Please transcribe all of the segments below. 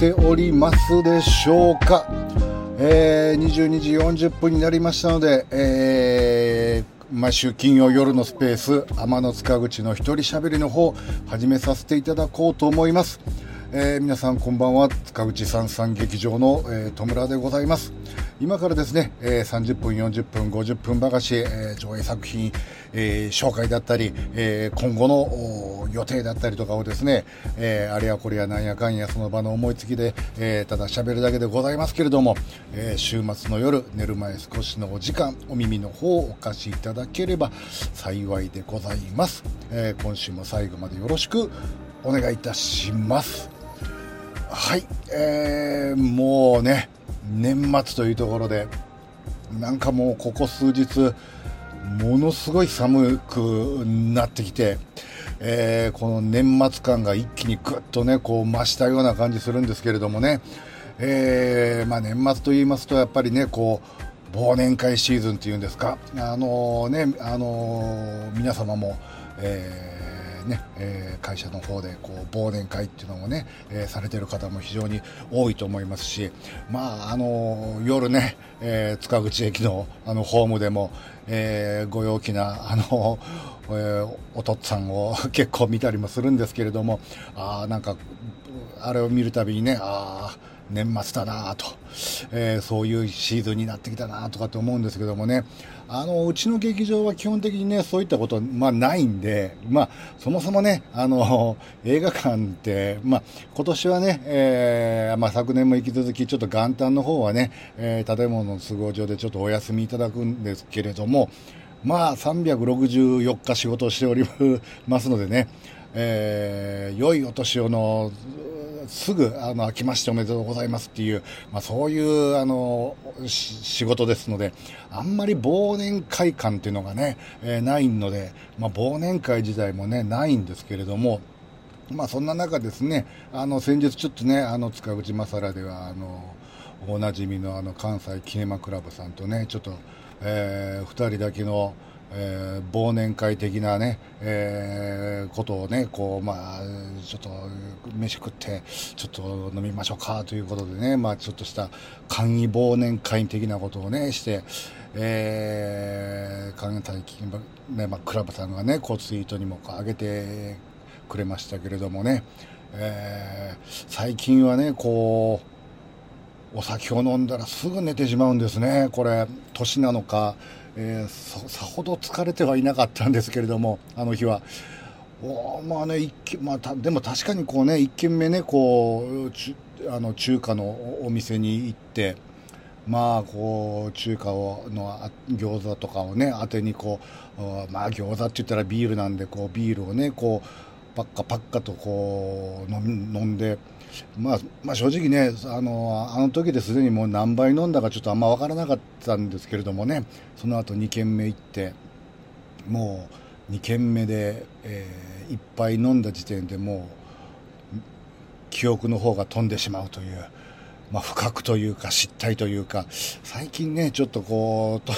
ておりますでしょうか、えー、22時40分になりましたので、えー毎週金曜夜のスペース天の塚口の一人喋りの方始めさせていただこうと思います、えー、皆さんこんばんは。塚口三三劇場の、えー、戸村でございます。今からですね、えー、30分40分50分ばかし、えー、上映作品、えー、紹介だったり、えー、今後の予定だったりとかをですね、えー、あれやこれやなんやかんやその場の思いつきで、えー、ただ喋るだけでございますけれども、えー、週末の夜寝る前少しのお時間お耳の方をお貸しいただければ幸いでございます、えー、今週も最後までよろしくお願いいたします。はい、えー、もうね年末というところでなんかもうここ数日ものすごい寒くなってきて、えー、この年末感が一気にぐっとねこう増したような感じするんですけれどもね、えー、まあ、年末と言いますとやっぱりねこう忘年会シーズンっていうんですかあのー、ねあの皆様も、えーね、えー、会社の方でこう忘年会っていうのもね、えー、されてる方も非常に多いと思いますし、まああの夜ね、えー、塚口駅のあのホームでも、えー、ご陽気なあの、えー、お父っつぁんを 結構見たりもするんですけれどもあなんかあれを見るたびにねああ年末だなと、えー、そういうシーズンになってきたなとかって思うんですけどもね、あの、うちの劇場は基本的にね、そういったこと、まあないんで、まあ、そもそもね、あの、映画館って、まあ、今年はね、えー、まあ昨年も引き続きちょっと元旦の方はね、えー、建物の都合上でちょっとお休みいただくんですけれども、まあ364日仕事をしておりますのでね、えー、良いお年をのすぐ、あの、明けましておめでとうございますっていう、まあ、そういう、あの、仕事ですので、あんまり忘年会感っていうのがね、えー、ないので、まあ、忘年会自体もね、ないんですけれども、まあ、そんな中ですね、あの、先日ちょっとね、あの、塚口正良では、あの、おなじみのあの、関西キネマクラブさんとね、ちょっと、えー、二人だけの、えー、忘年会的なね、えー、ことをね、こう、まあ、ちょっと、飯食って、ちょっと飲みましょうかということでね、まあ、ちょっとした簡易忘年会的なことをね、して、えー、関西ね、まあ、クラブさんがね、こう、ツイートにも上げてくれましたけれどもね、えー、最近はね、こう、お酒を飲んだらすぐ寝てしまうんですね。これ、年なのか、えー、さほど疲れてはいなかったんですけれどもあの日は。おまあね一まあ、でも確かにこうね1軒目ねこうあの中華のお店に行ってまあこう中華をの餃子とかをね当てにこうまあ餃子って言ったらビールなんでこうビールをねこうパッカパッカとこう飲んで。まあ、まあ、正直ねあのあの時ですでにもう何杯飲んだかちょっとあんま分からなかったんですけれどもねその後2軒目行ってもう2軒目で、えー、1杯飲んだ時点でもう記憶の方が飛んでしまうという。まあ、不覚というか失態というか最近ねちょっとこう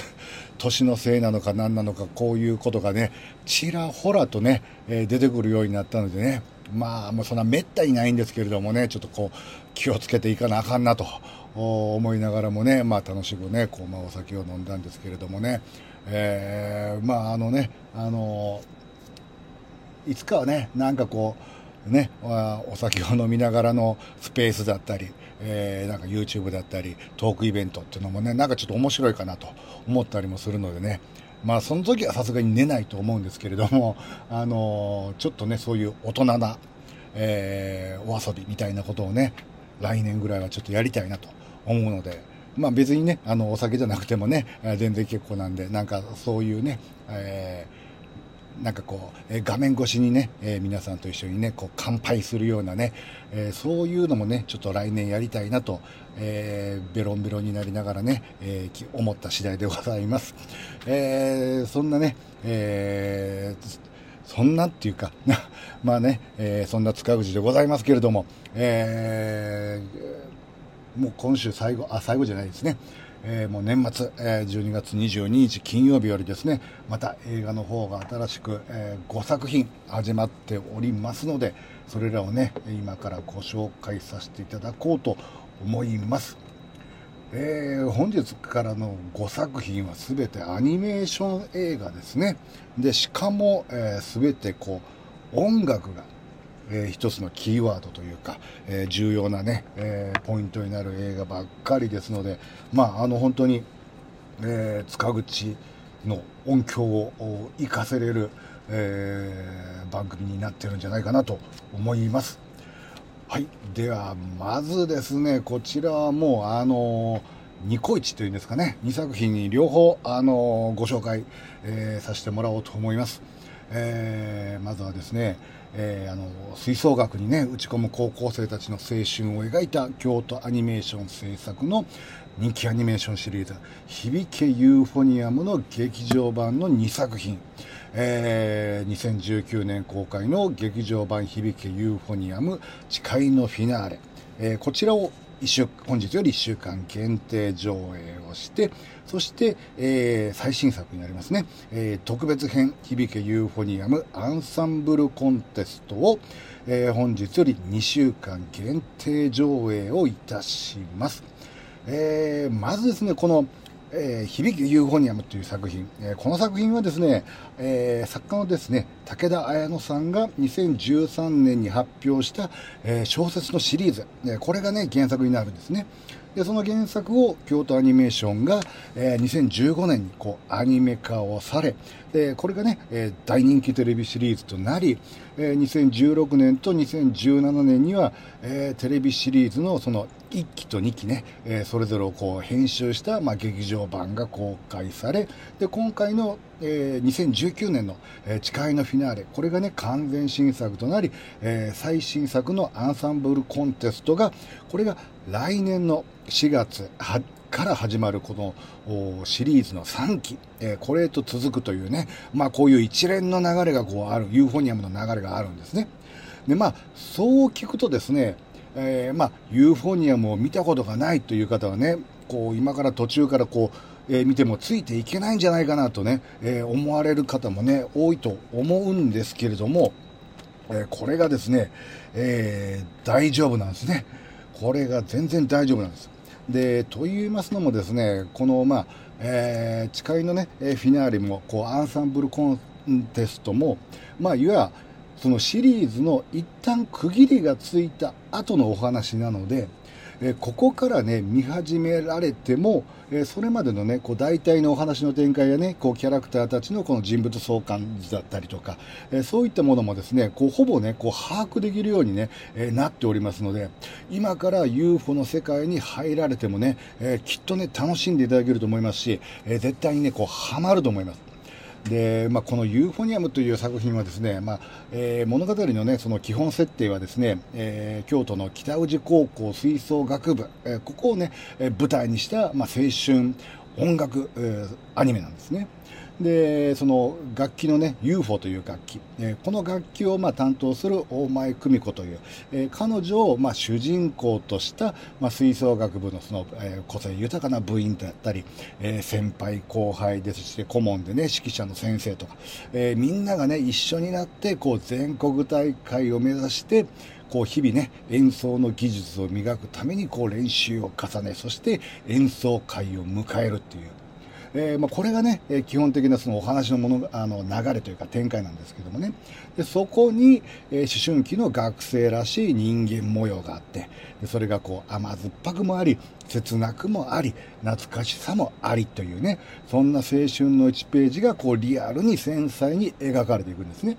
年のせいなのか何なのかこういうことがねちらほらとね、えー、出てくるようになったのでねまあもうそんなめったにないんですけれどもねちょっとこう気をつけていかなあかんなと思いながらもねまあ楽しくねこう、まあ、お酒を飲んだんですけれどもね、えー、まああのねあのいつかはねなんかこうねお酒を飲みながらのスペースだったりえー、なんか YouTube だったりトークイベントっていうのもねなんかちょっと面白いかなと思ったりもするのでね。まあその時はさすがに寝ないと思うんですけれども、あのちょっとね、そういう大人な、えー、お遊びみたいなことをね、来年ぐらいはちょっとやりたいなと思うので、まあ別にね、あの、お酒じゃなくてもね、全然結構なんで、なんかそういうね、えーなんかこう、え画面越しにね、えー、皆さんと一緒にね、こう乾杯するようなね、えー、そういうのもね、ちょっと来年やりたいなと、えー、ベロンベロンになりながらね、え思った次第でございます。えそんなね、えそんなっていうか、まあね、えそんな塚口でございますけれども、えもう今週最後、あ、最後じゃないですね。えー、もう年末、えー、12月22日金曜日よりですね、また映画の方が新しく、えー、5作品始まっておりますので、それらをね今からご紹介させていただこうと思います。えー、本日からの5作品は全てアニメーション映画ですね。で、しかも、えー、全てこう、音楽が、えー、一つのキーワードというか、えー、重要なね、えー、ポイントになる映画ばっかりですので、まあ、あの、本当に、えー、塚口の音響を活かせれる、えー、番組になってるんじゃないかなと思います。はい。では、まずですね、こちらはもう、あのニコイチというんですかね、2作品に両方、あのご紹介、えー、させてもらおうと思います。えー、まずはですね、えー、あの吹奏楽にね打ち込む高校生たちの青春を描いた京都アニメーション制作の人気アニメーションシリーズ「響けユーフォニアム」の劇場版の2作品、えー、2019年公開の劇場版「響けユーフォニアム誓いのフィナーレ」えー、こちらを週本日より1週間限定上映をして、そして、えー、最新作になりますね、えー、特別編響けユーフォニアムアンサンブルコンテストを、えー、本日より2週間限定上映をいたします。えー、まずですね、この、えー、響きユーフォニアムという作品、えー、この作品はですね、えー、作家のですね、武田綾乃さんが2013年に発表した、えー、小説のシリーズ、えー、これがね、原作になるんですね。で、その原作を京都アニメーションが、えー、2015年にこうアニメ化をされ、で、これがね、えー、大人気テレビシリーズとなり、えー、2016年と2017年には、えー、テレビシリーズのその1期と2期ね、えー、それぞれをこう編集した、まあ、劇場版が公開され、で、今回の、えー、2019年の、えー、誓いのフィナーレ、これがね、完全新作となり、えー、最新作のアンサンブルコンテストが、これが来年の4月から始まるこのシリーズの3期、えー、これと続くというね、まあこういう一連の流れがこうある、ユーフォニアムの流れがあるんですね。で、まあ、そう聞くとですね、えー、まあ、ユーフォニアムを見たことがないという方はね、こう、今から途中からこう、えー、見てもついていけないんじゃないかなとね、えー、思われる方もね、多いと思うんですけれども、えこれがですね、え大丈夫なんですね。これが全然大丈夫なんです。で、と言いますのもですね、この、まあ、え、誓いのね、フィナーレも、こう、アンサンブルコンテストも、まあ、いわゆる、そのシリーズの一旦区切りがついた後のお話なので、えここからね、見始められても、えそれまでのね、こう大体のお話の展開やね、こうキャラクターたちのこの人物相関図だったりとか、えそういったものもですね、こうほぼね、こう把握できるようにね、えなっておりますので、今から UFO の世界に入られてもね、えきっとね、楽しんでいただけると思いますし、え絶対にね、こうハマると思います。で、まあ、このユーフォニアムという作品はですね、まあえー、物語のね、その基本設定はですね、えー、京都の北宇治高校吹奏楽部、えー、ここをね、え舞台にした、まあ、青春音楽、えアニメなんですね。で、その楽器のね、UFO という楽器、えー、この楽器をまあ担当する大前久美子という、えー、彼女をまあ主人公とした、まあ、吹奏楽部のその、えー、個性豊かな部員であったり、えー、先輩後輩ですし、顧問でね、指揮者の先生とか、えー、みんながね、一緒になって、こう全国大会を目指して、こう日々ね、演奏の技術を磨くためにこう練習を重ね、そして演奏会を迎えるっていう、えー、まあ、これがね、え基本的なそのお話のものあの流れというか展開なんですけどもねでそこに、え、思春期の学生らしい人間模様があってでそれがこう甘酸っぱくもあり切なくもあり懐かしさもありというねそんな青春の1ページがこうリアルに繊細に描かれていくんですね。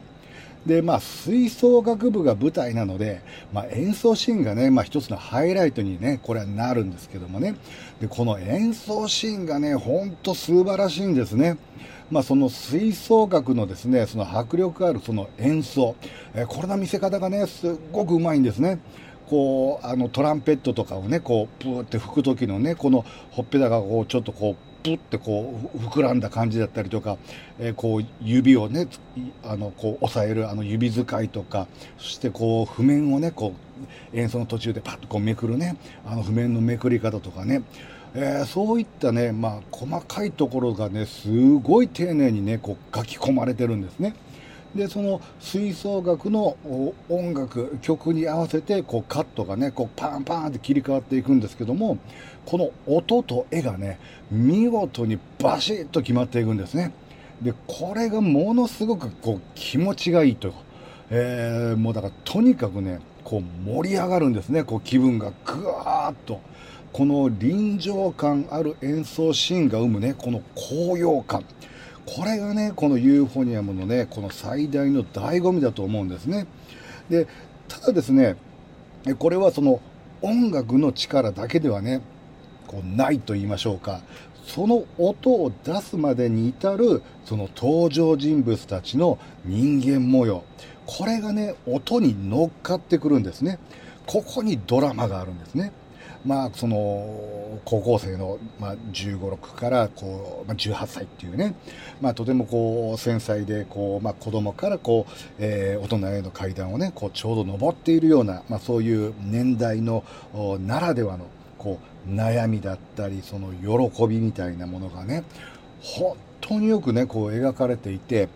で、まあ、吹奏楽部が舞台なので、まあ、演奏シーンがね、まあ、一つのハイライトにね、これはなるんですけどもね。で、この演奏シーンがね、ほんと素晴らしいんですね。まあ、その吹奏楽のですね、その迫力あるその演奏、えー、これの見せ方がね、すっごくうまいんですね。こう、あの、トランペットとかをね、こう、プーって吹く時のね、このほっぺたがこう、ちょっとこう、プってこう膨らんだ感じだったりとか、えー、こう指をねあのこう押さえるあの指使いとかそしてこう譜面をねこう演奏の途中でパッとこうめくるねあの譜面のめくり方とかねえー、そういったね、まあ、細かいところがね、すごい丁寧にね、こう書き込まれてるんですね。でその吹奏楽の音楽曲に合わせてこうカットがねこうパンパンって切り替わっていくんですけどもこの音と絵がね見事にバシッと決まっていくんですね。でこれがものすごくこう気持ちがいいというか、えー、もうだからとにかくねこう盛り上がるんですね。こう気分がぐわーっと。この臨場感ある演奏シーンが生むねこの高揚感。これがねこのユーフォニアムのねこの最大の醍醐味だと思うんですね。でただですねこれはその音楽の力だけではねこうないと言いましょうか。その音を出すまでに至るその登場人物たちの人間模様。これがね音に乗っかってくるんですね。ここにドラマがあるんですね。まあ、その高校生の、まあ、15、6からこう、まあ、18歳っていうね、まあ、とてもこう繊細でこう、まあ、子供からこう、えー、大人への階段をねこうちょうど登っているような、まあ、そういう年代のならではのこう悩みだったりその喜びみたいなものがね本当によくねこう描かれていて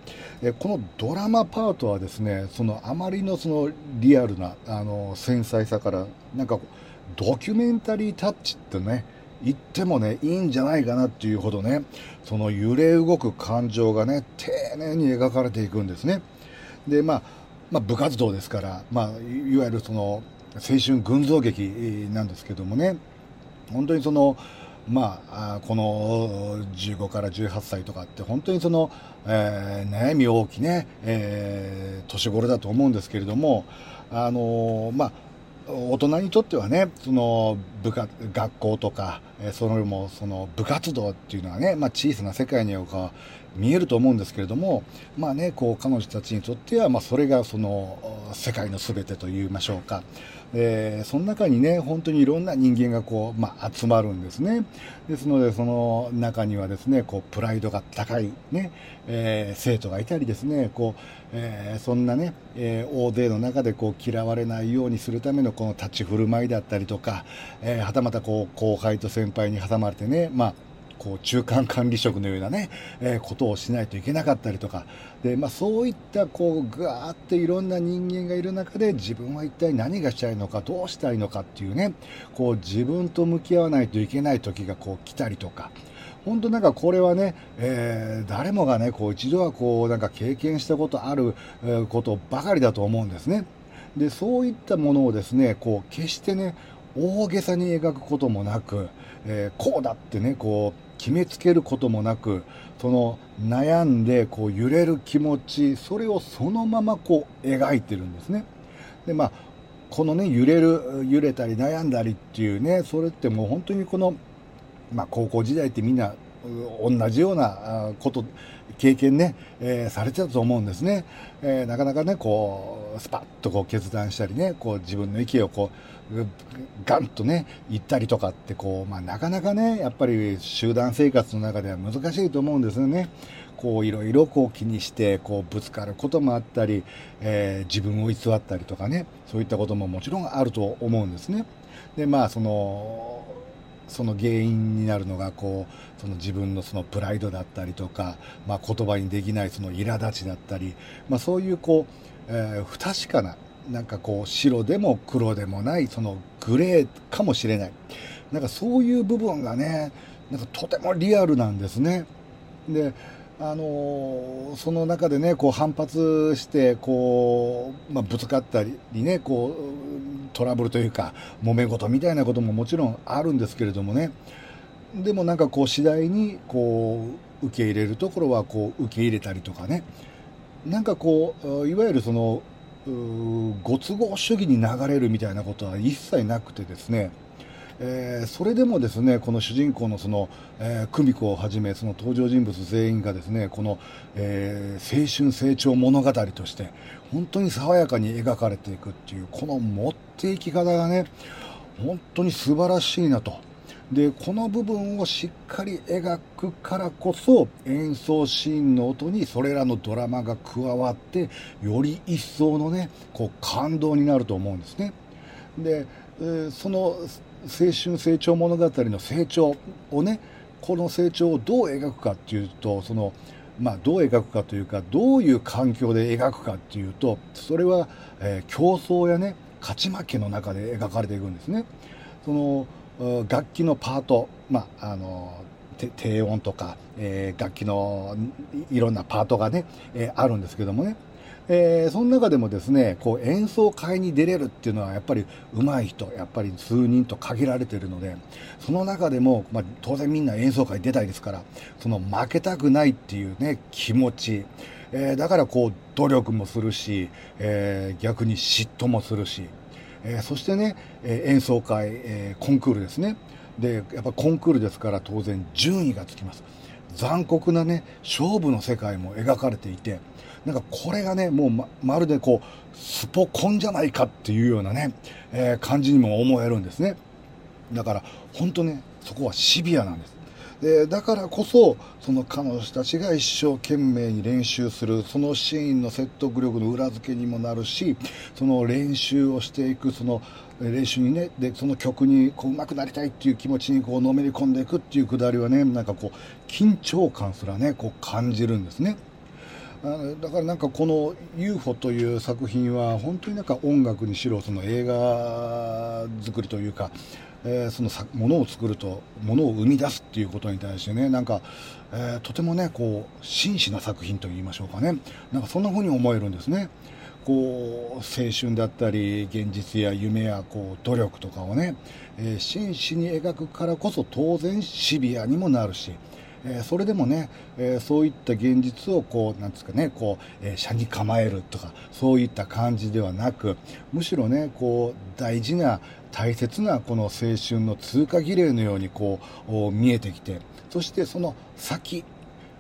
このドラマパートはですねそのあまりのそのリアルなあの繊細さからなんかドキュメンタリータッチってね言ってもねいいんじゃないかなっていうほどねその揺れ動く感情がね丁寧に描かれていくんですね。でまあまあ、部活動ですから、まあ、いわゆるその青春群像劇なんですけどもね本当にそのまあ、この15から18歳とかって本当にその、えー、悩み大きね、えー、年頃だと思うんですけれども、あのー、まあ、大人にとってはね、その部活、学校とか、えそれもその部活動っていうのはね、まあ小さな世界には見えると思うんですけれども、まあね、こう彼女たちにとっては、まあそれがその世界の全てと言いましょうか。え、その中にね、本当にいろんな人間がこう、まあ、集まるんですね。ですので、その中にはですね、こう、プライドが高いね、えー、生徒がいたりですね、こう、えー、そんなね、え大勢の中でこう、嫌われないようにするためのこの立ち振る舞いだったりとか、えはたまたこう、後輩と先輩に挟まれてね、まあ、こう中間管理職のようなね、えー、ことをしないといけなかったりとかで、まあ、そういったこうぐわーっていろんな人間がいる中で自分は一体何がしたいのかどうしたいのかっていうねこう自分と向き合わないといけない時がこう来たりとか。本当なんかこれはね、えー、誰もがね、こう一度はこうなんか経験したことあることばかりだと思うんですね。で、そういったものをですね、こう決してね、大げさに描くこともなく、えー、こうだってね、こう決めつけることもなくその悩んでこう揺れる気持ちそれをそのままこう描いてるんですね。でまあこのね揺れる揺れたり悩んだりっていうねそれってもう本当にこの、まあ、高校時代ってみんな同じようなこと経験ね、えー、されてたと思うんですね、えー、なかなかねこうスパッとこう決断したりねこう自分の意見をこうガンとね言ったりとかってこう、まあ、なかなかねやっぱり集団生活の中では難しいと思うんですよね。こういろいろこう気にしてこうぶつかることもあったり、えー、自分を偽ったりとかねそういったことももちろんあると思うんですね。でまあそのその原因になるのがこうその自分のそのプライドだったりとか、まあ、言葉にできないその苛立ちだったり、まあ、そういうこう、えー、不確かななんかこう白でも黒でもないそのグレーかもしれない。なんかそういう部分がねなんかとてもリアルなんですね。であのその中でねこう反発してこう、まあ、ぶつかったりねこうトラブルというか揉め事みたいなことももちろんあるんですけれどもね。でもなんかこう次第にこう受け入れるところはこう受け入れたりとかね。なんかこういわゆるそのご都合主義に流れるみたいなことは一切なくてですねえー、それでもですねこの主人公のその、えー、久美子をはじめその登場人物全員がですねこの、えー、青春成長物語として本当に爽やかに描かれていくっていうこの持っていき方がね本当に素晴らしいなと。でこの部分をしっかり描くからこそ演奏シーンの音にそれらのドラマが加わってより一層のねこう感動になると思うんですね。で、その青春成長物語の成長をねこの成長をどう描くかっていうとそのまあ、どう描くかというかどういう環境で描くかっていうとそれは、えー、競争やね勝ち負けの中で描かれていくんですね。その楽器のパート、まあ、あの低音とか、えー、楽器のいろんなパートがね、えー、あるんですけどもね、えー、その中でもですねこう演奏会に出れるっていうのはやっぱり上手い人やっぱり数人と限られているのでその中でも、まあ、当然みんな演奏会出たいですからその負けたくないっていうね気持ち、えー、だからこう努力もするし、えー、逆に嫉妬もするし、えそしてね、え演奏会、えコンクールですね。でやっぱコンクールですから当然順位がつきます。残酷なね勝負の世界も描かれていてなんかこれがねもうままるでこうスポコンじゃないかっていうようなね、えー、感じにも思えるんですね。だから本当ねそこはシビアなんです。でだからこそその彼女たちが一生懸命に練習するそのシーンの説得力の裏付けにもなるしその練習をしていくその練習にねでその曲にこう上手くなりたいっていう気持ちにこうのめり込んでいくっていうくだりはねなんかこう緊張感すらねこう感じるんですね。だからなんかこの UFO という作品は本当になんか音楽にしろその映画作りというかえー、そのものを作るとものを生み出すっていうことに対してねなんか、えー、とてもねこう真摯な作品といいましょうかねなんかそんな風に思えるんですね。こう青春だったり現実や夢やこう努力とかをね、えー、真摯に描くからこそ当然シビアにもなるし、えー、それでもね、えー、そういった現実をこうなんですかねこう、えー、に構えるとかそういった感じではなくむしろねこう大事な大切なこの青春の通過儀礼のようにこう見えてきてそしてその先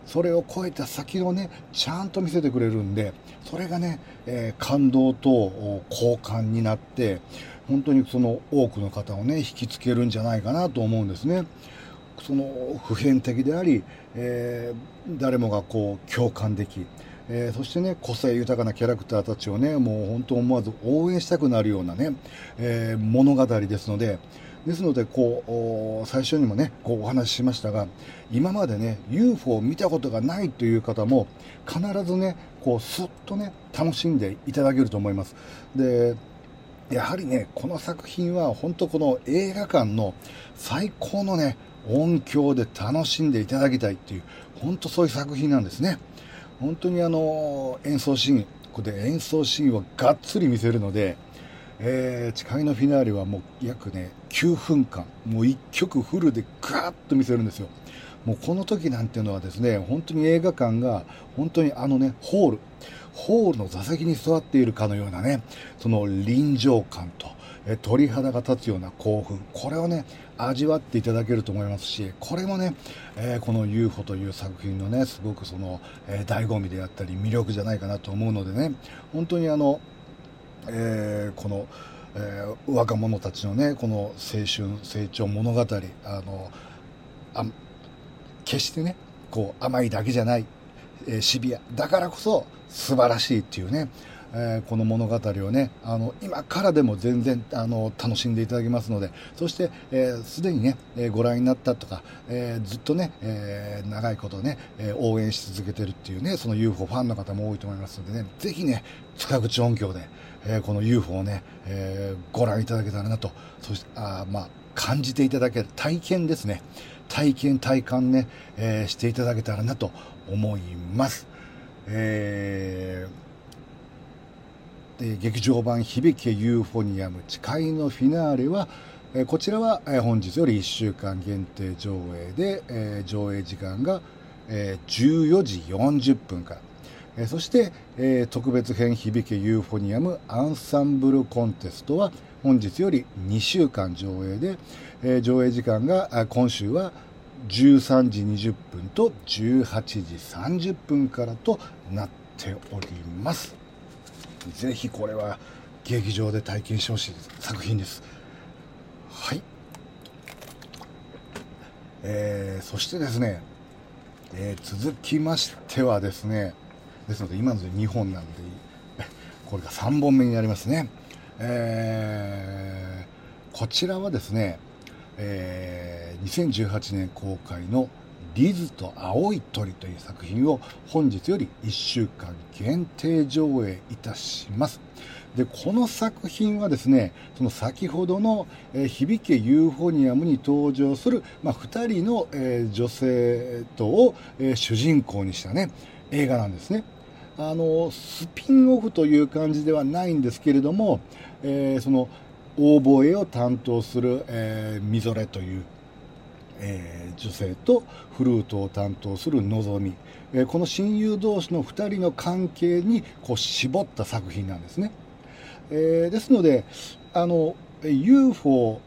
それを超えた先をねちゃんと見せてくれるんでそれがね、えー、感動と交換になって本当にその多くの方をね引きつけるんじゃないかなと思うんですね。その普遍的であり、えー、誰もがこう共感でき、えー、そしてね個性豊かなキャラクターたちをねもう本当思わず応援したくなるようなね、えー、物語ですのでですのでこう最初にもねこうお話ししましたが今までね UFO を見たことがないという方も必ずねこうすっとね楽しんでいただけると思います。でやはりねこの作品は本当この映画館の最高のね音響で楽しんでいただきたいっていう本当そういう作品なんですね。本当にあの演奏シーンここで演奏シーンをがっつり見せるので、えー、誓いのフィナーレはもう約ね9分間もう1曲フルでガーッと見せるんですよ。もうこの時なんていうのはですね本当に映画館が本当にあのねホールホールの座席に座っているかのようなねその臨場感とえ鳥肌が立つような興奮これをね味わっていただけると思いますしこれもね、えー、この UFO という作品のねすごくその、えー、醍醐味であったり魅力じゃないかなと思うのでね本当にあの、えー、この、えー、若者たちのねこの青春成長物語あのあ決してねこう甘いだけじゃない、え、シビアだからこそ素晴らしいっていうねえー、この物語をねあの今からでも全然あの楽しんでいただけますのでそしてすで、ー、にね、えー、ご覧になったとか、えずっとね、え長いことね、え応援し続けてるっていうねその UFO ファンの方も多いと思いますのでねぜひね塚口音響で、えこの UFO をね、えご覧いただけたらなとそしてあまあ感じていただける体験ですね体験体感ね、えしていただけたらなと思います。えーえ劇場版「響けユーフォニアム誓いのフィナーレは」えこちらはえ本日より1週間限定上映でえ上映時間がえ14時40分からえそしてえ特別編「響けユーフォニアムアンサンブルコンテスト」は本日より2週間上映でえ上映時間が今週は13時20分と18時30分からとなっております。ぜひこれは劇場で体験してほしい作品です。はい。えー、そしてですね、えー、続きましてはですねですので今ので2本なんで これが3本目になりますね。えー、こちらはですね、えー、2018年公開のリズと青い鳥という作品を本日より1週間限定上映いたします。で、この作品はですね、その先ほどの、えー、響けユーフォニアムに登場する、まあ、2人の、えー、女性とを、えー、主人公にしたね、映画なんですね。あの、スピンオフという感じではないんですけれども、えー、その、オーボエを担当する、えー、みぞれという、えー、女性とフルートを担当するのぞみ、えー、この親友同士の2人の関係にこう絞った作品なんですね。えー、ですのであの UFO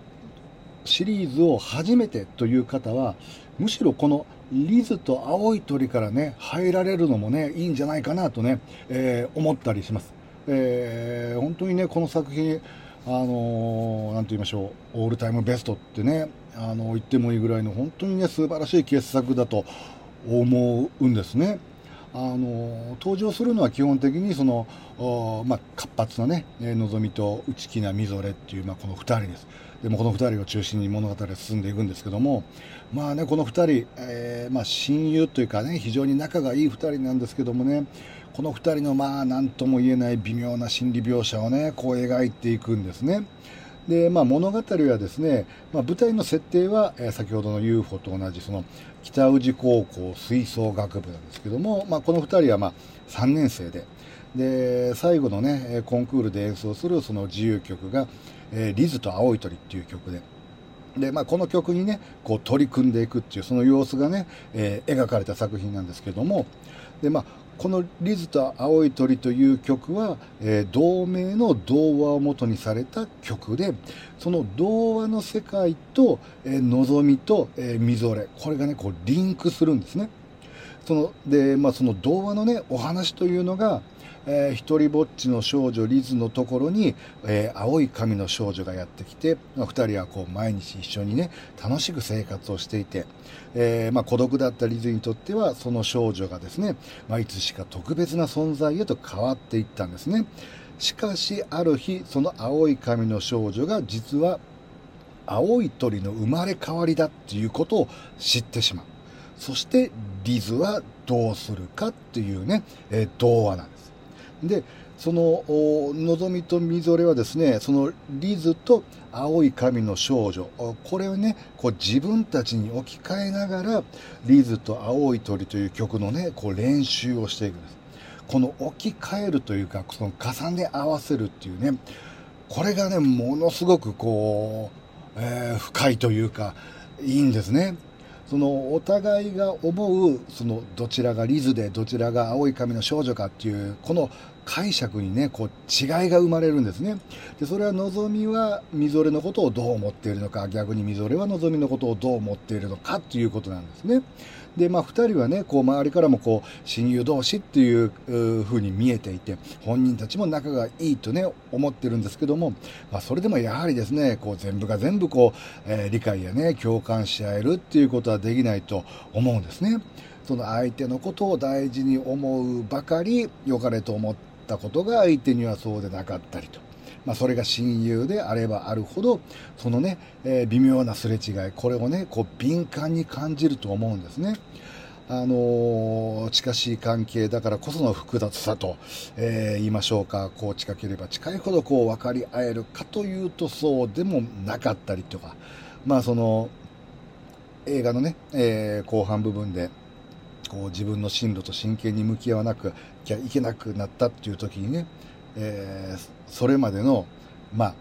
シリーズを初めてという方はむしろこのリズと青い鳥からね入られるのもねいいんじゃないかなとね、えー、思ったりします、えー、本当にねこの作品あのー、て言いましょうオールタイムベストってねあの言ってもいいぐらいの本当にね素晴らしい傑作だと思うんですねあの登場するのは基本的にその、まあ、活発なねのぞみと内気なみぞれっていう、まあ、この2人ですでもこの2人を中心に物語は進んでいくんですけどもまあねこの2人、えー、まあ、親友というかね非常に仲がいい2人なんですけどもねこの2人のまあ何とも言えない微妙な心理描写をねこう描いていくんですね。で、まあ、物語はですね、まあ、舞台の設定は、え、先ほどの UFO と同じその北宇治高校吹奏楽部なんですけども、まあ、この2人はまあ3年生でで最後のねコンクールで演奏するその自由曲が「えー、リズと青い鳥」っていう曲で。でまあ、この曲にねこう取り組んでいくっていうその様子がね、えー、描かれた作品なんですけどもで、まあ、この「リズと青い鳥」という曲は、えー、同名の童話を元にされた曲でその童話の世界と、えー、望みと、えー、みぞれこれがねこうリンクするんですね。そので、まあ、その童話のねお話というのがえー、一人ぼっちの少女リズのところに、えー、青い髪の少女がやってきて、まあ、2人はこう毎日一緒にね楽しく生活をしていて、えー、まあ、孤独だったリズにとってはその少女がですね、まあ、いつしか特別な存在へと変わっていったんですね。しかしある日その青い髪の少女が実は青い鳥の生まれ変わりだっていうことを知ってしまう。そしてリズはどうするかっていうね、えー、童話なんです。でそののぞみとみぞれはですねそのリズと青い髪の少女。これをねこう自分たちに置き換えながらリズと青い鳥という曲のねこう練習をしていくんです。この置き換えるというかその重ね合わせるっていうねこれがねものすごくこう、えー、深いというかいいんですね。そのお互いが思うそのどちらがリズでどちらが青い髪の少女かっていうこの解釈にねこう違いが生まれるんですね。でそれは望みはみぞれのことをどう思っているのか逆にみぞれは望みのことをどう思っているのかっていうことなんですね。でまあ2人はねこう周りからもこう親友同士っていう風に見えていて本人たちも仲がいいとね思ってるんですけども、まあ、それでもやはりですねこう全部が全部こう、えー、理解やね共感し合えるっていうことはできないと思うんですね。その相手のことを大事に思うばかり良かれと思ったことが相手にはそうでなかったりと。まあ、それが親友であればあるほどそのね、えー、微妙なすれ違いこれをねこう敏感に感じると思うんですね。あのー、近しい関係だからこその複雑さと、えー、言いましょうか、こう近ければ近いほどこう分かり合えるかというとそうでもなかったりとか、まあその映画のね、えー、後半部分でこう自分の進路と真剣に向き合わなくきゃいけなくなったっていう時にね、えー、それまでの、ま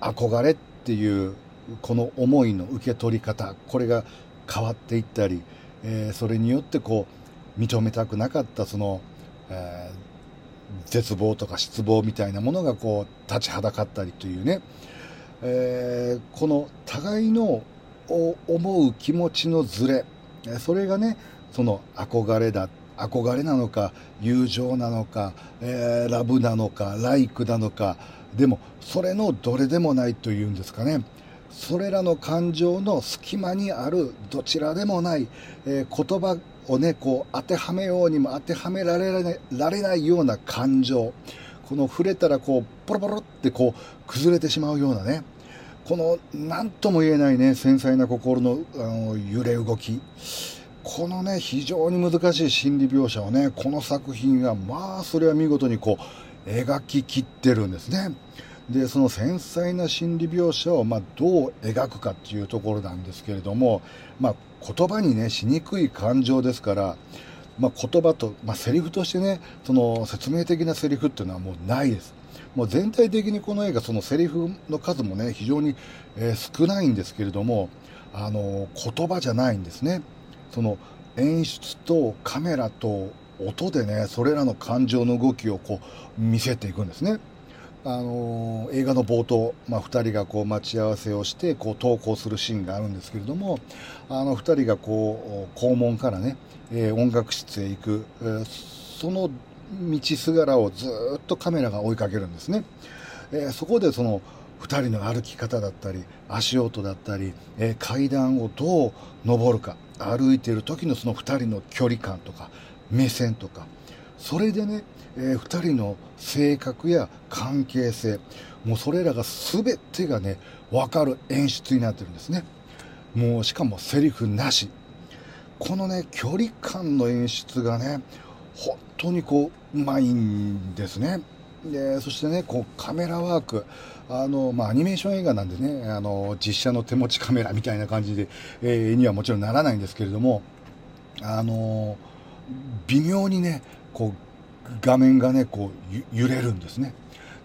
あ、憧れっていうこの思いの受け取り方これが変わっていったり、えー、それによってこう認めたくなかったその、えー、絶望とか失望みたいなものがこう立ちはだかったりというね、えー、この互いの思う気持ちのずれそれがねその憧れだっ憧れなのか友情なのか、えー、ラブなのかライクなのか。でもそれのどれでもないというんですかね。それらの感情の隙間にあるどちらでもない、えー、言葉をねこう当てはめようにも当てはめられないられないような感情。この触れたらこうポロポロってこう崩れてしまうようなね。この何とも言えないね繊細な心のあの揺れ動き。このね、非常に難しい心理描写をね、この作品は、まあ、それは見事にこう、描ききってるんですね。で、その繊細な心理描写を、まあ、どう描くかっていうところなんですけれども、まあ、言葉にね、しにくい感情ですから、まあ、言葉と、まあ、セリフとしてね、その説明的なセリフっていうのはもうないです。もう全体的にこの映画、そのセリフの数もね、非常に、えー、少ないんですけれども、あの、言葉じゃないんですね。その演出とカメラと音でねそれらの感情の動きをこう見せていくんですね。あの映画の冒頭、まあ、2人がこう待ち合わせをしてこう投稿するシーンがあるんですけれどもあの2人がこう校門からね、えー、音楽室へ行く、えー、その道すがらをずっとカメラが追いかけるんですね。えー、そこでその2人の歩き方だったり足音だったり、え階段をどう登るか歩いている時のその2人の距離感とか目線とかそれでね、えー、2人の性格や関係性もうそれらが全てがね分かる演出になってるんですね。もうしかもセリフなし。このね距離感の演出がね本当にこううまいんですね。でそしてねこうカメラワークあの、まあ、アニメーション映画なんでねあの実写の手持ちカメラみたいな感じで、えー、にはもちろんならないんですけれどもあの微妙にねこう画面がねこう揺れるんですね。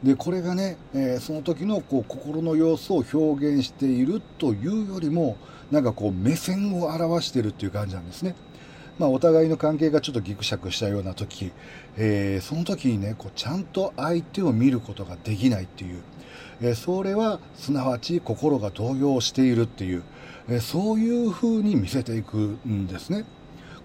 でこれがね、えー、その時のこう心の様子を表現しているというよりもなんかこう目線を表しているっていう感じなんですね。まあ、お互いの関係がちょっとギクシャクしたような時、えー、その時にねこうちゃんと相手を見ることができないっていう、えー、それはすなわち心が動揺しているっていう、えー、そういう風に見せていくんですね。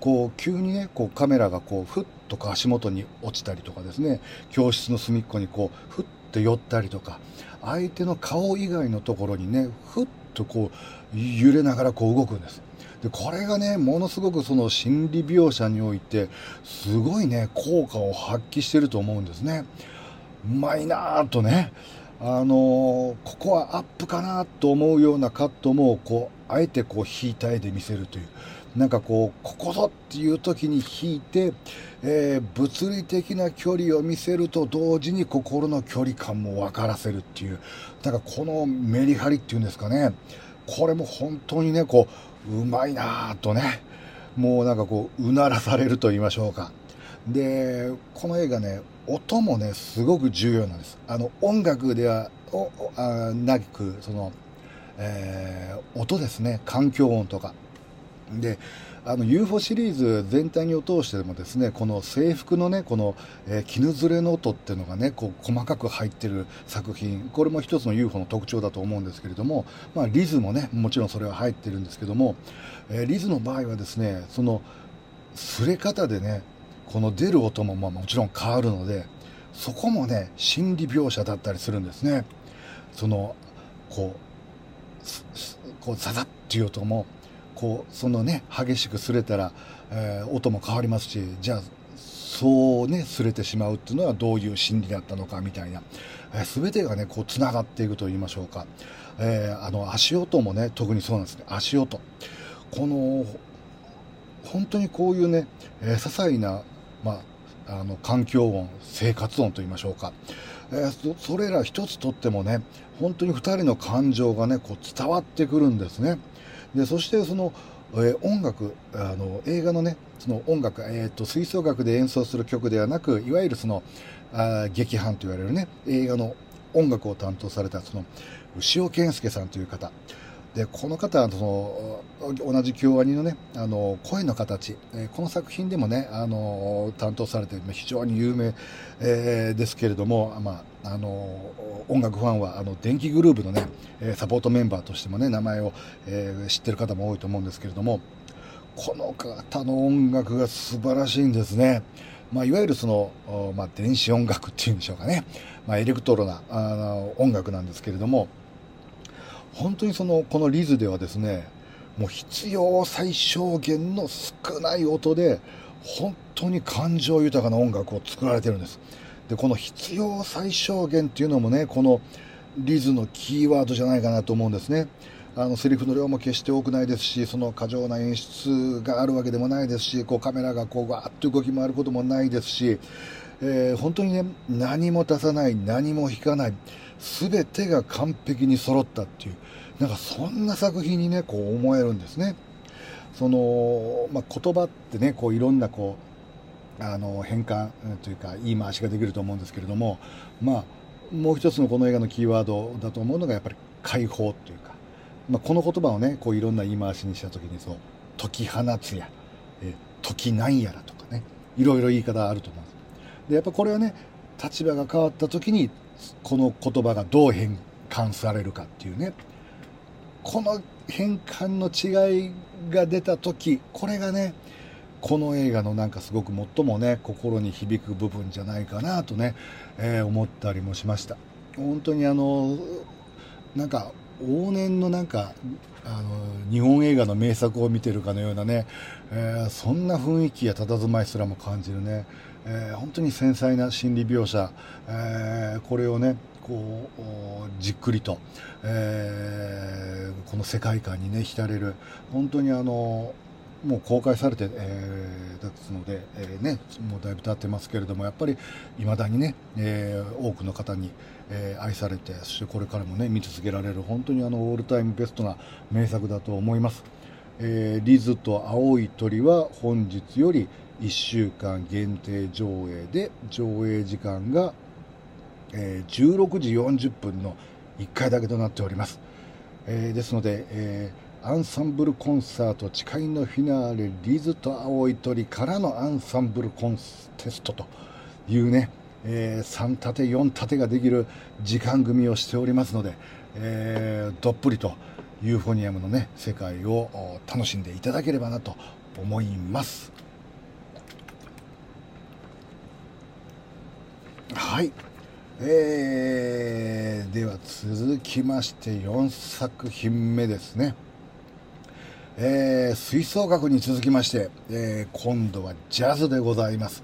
こう急にねこうカメラがこうふっとか足元に落ちたりとかですね。教室の隅っこにこうふっと寄ったりとか。相手の顔以外のところにねふっとこう揺れながらこう動くんです。でこれがねものすごくその心理描写においてすごいね効果を発揮してると思うんですね。うまいなぁとねあのー、ここはアップかなと思うようなカットもこうあえてこう引いた絵で見せるという。なんかこうここぞっていう時に引いて、えー、物理的な距離を見せると同時に心の距離感も分からせるっていう。なんかこのメリハリっていうんですかね。これも本当にねこううまいなぁとね、もうなんかこう、うならされると言いましょうか。で、この映画ね、音もね、すごく重要なんです。あの、音楽では、おあなく、その、えー、音ですね、環境音とか。で、あの UFO シリーズ全体を通してもですねこの制服のねこの、えー、絹ずれの音っていうのがねこう細かく入ってる作品これも一つの UFO の特徴だと思うんですけれども、まあ、リズもねもちろんそれは入ってるんですけども、えー、リズの場合はですねそのすれ方でねこの出る音もまあもちろん変わるのでそこもね心理描写だったりするんですね。そのこうこうザザッっていう音もこうそのね激しく擦れたら、えー、音も変わりますしじゃあそうね擦れてしまうっていうのはどういう心理だったのかみたいな、えー、全てがねこうつながっていくと言いましょうか、えー、あの足音もね特にそうなんですね。足音。この本当にこういうね、えー、些細な、まあ、あの環境音生活音と言いましょうか、えー、それら一つとってもね本当に2人の感情がねこう伝わってくるんですね。でそしてその、えー、音楽あの映画のねその音楽、えーと、吹奏楽で演奏する曲ではなくいわゆるそのあ劇伴と言われるね映画の音楽を担当されたその牛尾健介さんという方。でこの方はその同じ京アニのねあの声の形、え、この作品でもねあの担当されて非常に有名、えー、ですけれども、まあ、あの音楽ファンはあの電気グループのねサポートメンバーとしてもね名前を、えー、知ってる方も多いと思うんですけれどもこの方の音楽が素晴らしいんですね。まあ、いわゆるその、まあ、電子音楽っていうんでしょうかね、まあ、エレクトロなあ音楽なんですけれども本当にそのこのリズではですねもう必要最小限の少ない音で本当に感情豊かな音楽を作られてるんです。でこの必要最小限っていうのもねこのリズのキーワードじゃないかなと思うんですね。あのセリフの量も決して多くないですしその過剰な演出があるわけでもないですしこうカメラがこうわーっと動き回ることもないですし、えー、本当にね何も出さない何も引かない全てが完璧に揃ったっていうなんかそんな作品にねこう思えるんですね。その、まあ、言葉ってねこういろんなこうあの変換というか言い回しができると思うんですけれどもまあもう一つのこの映画のキーワードだと思うのがやっぱり解放というか、まあ、この言葉をねこういろんな言い回しにした時にそう解き放つや、え解きなんやらとかねいろいろ言い方あると思うんですでやっぱこれはね立場が変わった時にこの言葉がどう変換されるかっていうね。この変換の違いが出た時これがねこの映画のなんかすごく最もね心に響く部分じゃないかなとね、えー、思ったりもしました。本当にあのなんか往年のなんかあの日本映画の名作を見てるかのようなね、えー、そんな雰囲気や佇まいすらも感じるね、えー、本当に繊細な心理描写、えー、これをねこうじっくりと、えー、この世界観にね浸れる本当にあのもう公開されて、えー、ですので、えー、ね、もうだいぶ経ってますけれどもやっぱりいまだにね、えー、多くの方に、えー、愛されてそしてこれからもね見続けられる本当にあのオールタイムベストな名作だと思います、えー、リズと青い鳥は本日より1週間限定上映で上映時間が、えー、16時40分の1回だけとなっております、えー、ですので、えーアンサンブルコンサート誓いのフィナーレリズと青い鳥からのアンサンブルコンテストというね、えー、3立て4立てができる時間組をしておりますので、えー、どっぷりとユーフォニアムのね世界を楽しんでいただければなと思います。はいえー、では続きまして4作品目ですねえー、吹奏楽に続きまして、えー、今度はジャズでございます。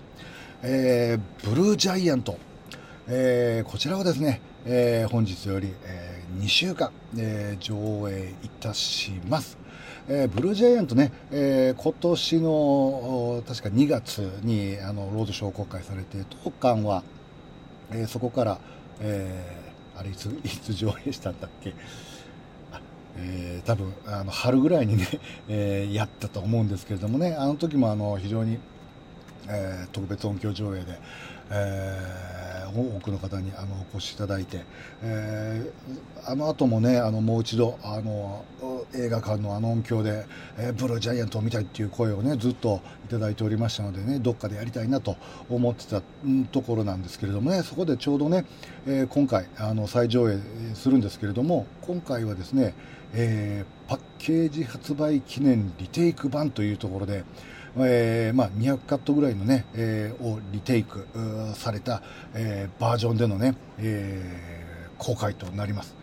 えー、ブルージャイアント、えー、こちらをですね、えー、本日より、えー、2週間、えー、上映いたします。えー、ブルージャイアントね、えー、今年の確か2月にあのロードショー公開されて当館は、えー、そこから、えー、あれいつ いつ上映したんだっけ？えー、多分あの春ぐらいにね、えー、やったと思うんですけれどもねあの時もあの非常に、えー、特別音響上映で、えー、多くの方にあのお越しいただいて、えー、あの後もねあのもう一度あの映画館のあの音響で、えー、ブルージャイアントを見たいっていう声をねずっといただいておりましたのでねどっかでやりたいなと思ってたところなんですけれどもねそこでちょうどね、えー、今回あの再上映するんですけれども今回はですねえー、パッケージ発売記念リテイク版というところで、えーまあ、200カットぐらいのね、えー、をリテイクされた、えー、バージョンでのね、えー、公開となります。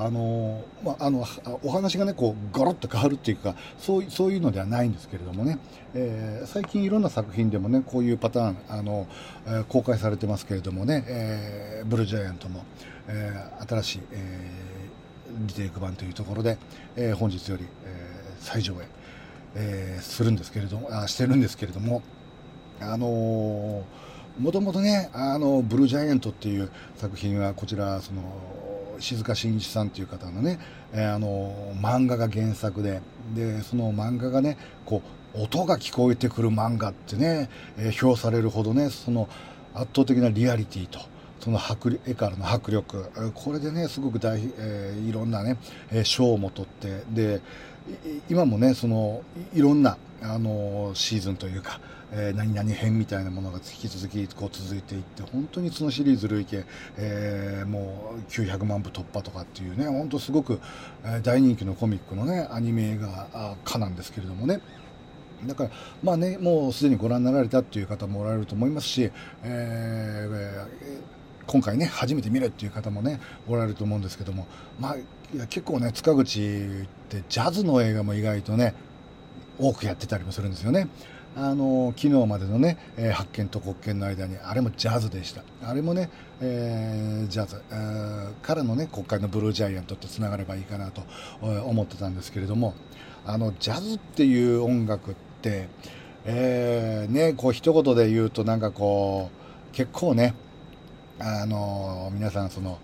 あのまあ、あのお話がねこうガロッと変わるっていうかそうそういうのではないんですけれどもね、えー、最近いろんな作品でもねこういうパターンあの、えー、公開されてますけれどもね、えー、ブルージャイアントも、えー、新しい、えーリテイク版というところで、えー、本日より、えー、再上映、えー、するんですけれどもあしてるんですけれどもあのー、もともとねあのブルージャイアントっていう作品はこちらその静香真一さんという方のね、えー、あの漫画が原作ででその漫画がねこう音が聞こえてくる漫画ってね、えー、評されるほどねその圧倒的なリアリティとその迫力絵からの迫力これでねすごく大、えー、いろんなね賞も取ってで今もねそのいろんなあのシーズンというか、えー、何々編みたいなものが引き続きこう続いていって本当にそのシリーズ累計、えー、もう900万部突破とかっていうね本当すごく、大人気のコミックのねアニメ映画化なんですけれどもね。だから、まあね、もうすでにご覧になられたっていう方もおられると思いますし、えー今回ね初めて見るっていう方もねおられると思うんですけどもまあいや結構ね塚口ってジャズの映画も意外とね多くやってたりもするんですよね。あの昨日までのね、え、発見と国権の間にあれもジャズでしたあれもね、えー、ジャズ、えー、からのね国会のブルージャイアントとつながればいいかなと思ってたんですけれどもあのジャズっていう音楽って、えー、ねこう一言で言うとなんかこう結構ねあの皆さんその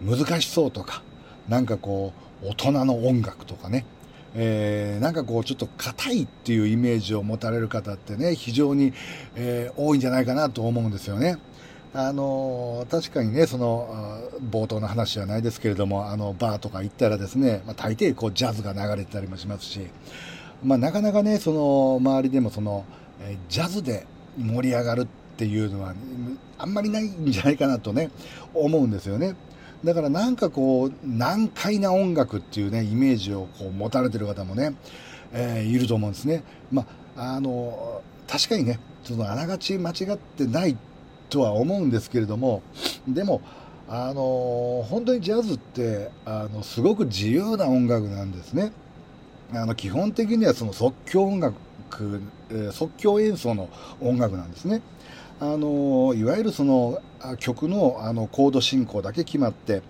難しそうとかなんかこう大人の音楽とかねえー、なんかこうちょっと硬いっていうイメージを持たれる方ってね非常に、えー、多いんじゃないかなと思うんですよね。あの確かにねその冒頭の話じゃないですけれどもあのバーとか行ったらですね、まあ、大抵こうジャズが流れてたりもしますし、まあ、なかなかねその周りでもその、えー、ジャズで盛り上がるっていうのはあんまりないんじゃないかなとね思うんですよね。だからなんかこう難解な音楽っていうねイメージをこう持たれてる方もね、えー、いると思うんですね。まあ、あの確かにねそのあながち間違ってないとは思うんですけれどもでもあの本当にジャズってあのすごく自由な音楽なんですね。あの基本的にはその即興音楽、即興演奏の音楽なんですね。あのいわゆるその曲のあのコード進行だけ決まって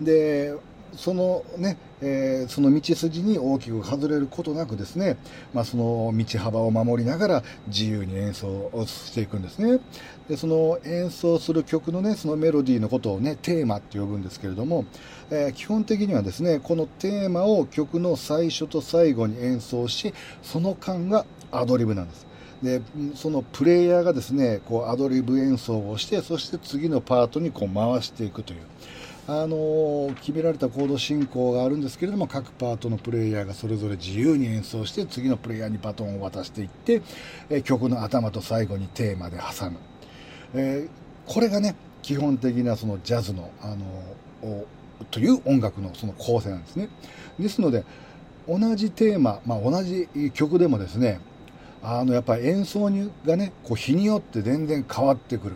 でそのね、えー、その道筋に大きく外れることなくですね、まあ、その道幅を守りながら自由に演奏をしていくんですね。で、その演奏する曲のね、そのメロディーのことをね、テーマって呼ぶんですけれども、えー、基本的にはですね、このテーマを曲の最初と最後に演奏し、その間がアドリブなんです。でそのプレイヤーがですねこうアドリブ演奏をしてそして次のパートにこう回していくという。あの決められたコード進行があるんですけれども各パートのプレイヤーがそれぞれ自由に演奏して次のプレイヤーにバトンを渡していって、え曲の頭と最後にテーマで挟む、えー、これがね基本的なそのジャズの、あのという音楽のその構成なんですねですので同じテーマ、まあ、同じ曲でもですねあのやっぱり演奏にがねこう日によって全然変わってくる。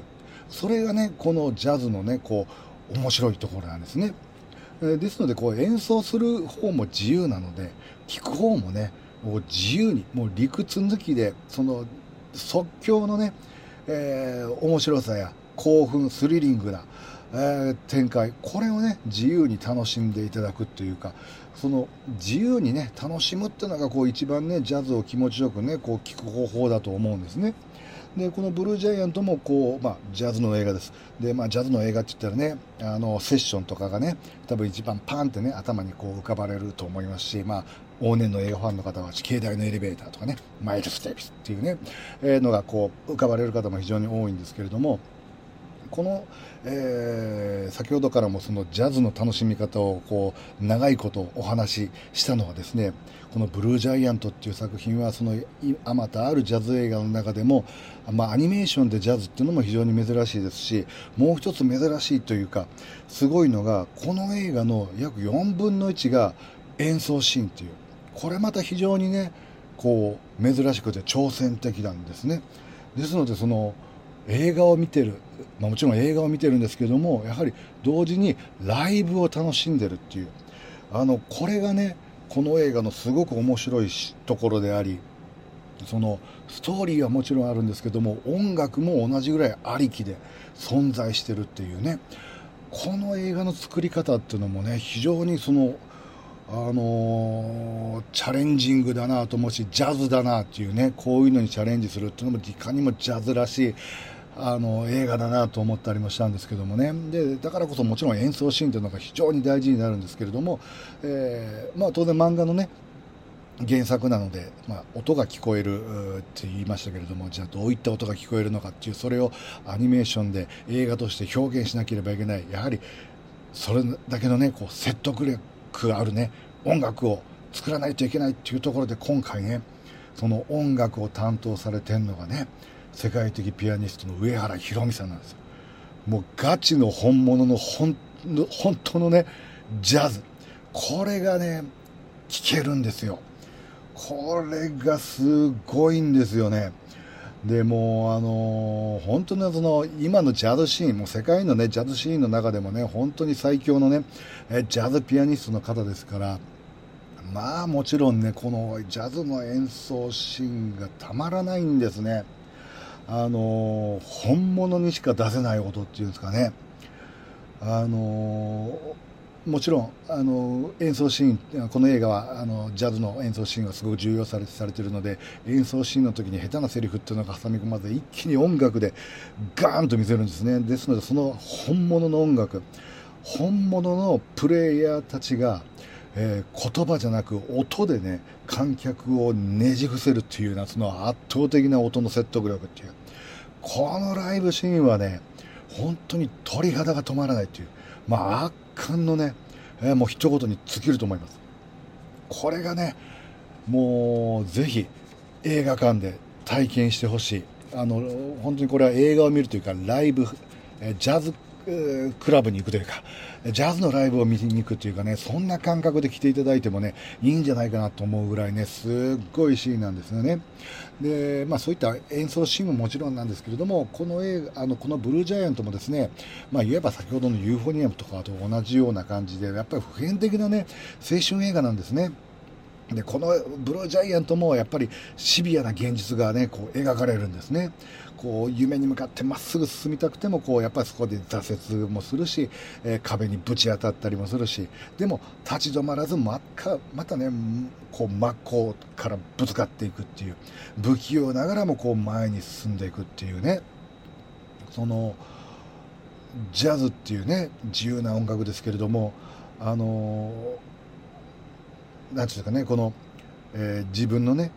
それがねこのジャズのねこう面白いところなんですね、え、ですのでこう演奏する方も自由なので聴く方もねもう自由にもう理屈抜きでその即興のね、えー、面白さや興奮スリリングな、えー、展開これをね自由に楽しんでいただくというかその自由にね楽しむっていうのがこう一番ねジャズを気持ちよくねこう聴く方法だと思うんですね。でこのブルージャイアントもこう、まあ、ジャズの映画です。で、まあ、ジャズの映画って言ったらね、あのセッションとかがね、多分一番パンってね、頭にこう浮かばれると思いますし、まあ、往年の映画ファンの方は、境内のエレベーターとかね、マイルス・デイビスっていうね、えー、のがこう浮かばれる方も非常に多いんですけれども、この、えー、先ほどからもそのジャズの楽しみ方をこう長いことお話ししたのはですねこの「ブルージャイアント」っていう作品はそのあまたあるジャズ映画の中でも、まあ、アニメーションでジャズっていうのも非常に珍しいですしもう一つ珍しいというかすごいのがこの映画の約4分の1が演奏シーンっていうこれまた非常にねこう珍しくて挑戦的なんですね。ですのでその映画を見てる、まあ、もちろん映画を見てるんですけどもやはり同時にライブを楽しんでるっていう。あのこれがねこの映画のすごく面白いところでありそのストーリーはもちろんあるんですけども音楽も同じぐらいありきで存在してるっていうね。この映画の作り方っていうのもね非常にそのあのー、チャレンジングだなと思うしジャズだなっていうねこういうのにチャレンジするっていうのもいかにもジャズらしい。あの映画だなと思ったりもしたんですけどもね。でだからこそもちろん演奏シーンというのが非常に大事になるんですけれども、えー、まあ、当然漫画のね原作なので、まあ、音が聞こえるって言いましたけれどもじゃあどういった音が聞こえるのかっていうそれをアニメーションで映画として表現しなければいけない。やはりそれだけのねこう説得力あるね音楽を作らないといけないっていうところで今回ねその音楽を担当されてるのがね世界的ピアニストの上原ひろみさんなんですもうガチの本物の本当のねジャズ。これがね聴けるんですよ。これがすごいんですよね。でもあの本当にその今のジャズシーンも世界のねジャズシーンの中でもね本当に最強のねジャズピアニストの方ですからまあもちろんねこのジャズの演奏シーンがたまらないんですね。あの本物にしか出せない音っていうんですかね。あのもちろんあの演奏シーンこの映画はあのジャズの演奏シーンがすごく重要されされてるので演奏シーンの時に下手なセリフっていうのが挟み込まず一気に音楽でガーンと見せるんですね。ですのでその本物の音楽本物のプレイヤーたちが、えー、言葉じゃなく音でね観客をねじ伏せるっていうなその圧倒的な音の説得力っていう。このライブシーンはね本当に鳥肌が止まらないっていう。まあ圧巻のね、えー、もう一言に尽きると思います。これがねもうぜひ映画館で体験してほしい。あの本当にこれは映画を見るというかライブジャズクラブに行くというか、ジャズのライブを見に行くというかね、そんな感覚で来ていただいてもね、いいんじゃないかなと思うぐらいね、すっごいシーンなんですよね。で、まあそういった演奏シーンももちろんなんですけれども、この映画、あの、このブルージャイアントもですね、まあいわば先ほどのユーフォニアムとかと同じような感じで、やっぱり普遍的なね、青春映画なんですね。でこのブルージャイアントもやっぱりシビアな現実がねこう描かれるんですねこう夢に向かってまっすぐ進みたくてもこうやっぱりそこで挫折もするし、えー、壁にぶち当たったりもするしでも立ち止まらずまかまたねこう真っ向からぶつかっていくっていう不器用ながらもこう前に進んでいくっていうねそのジャズっていうね自由な音楽ですけれどもあのーなんていうかねこの、えー、自分のね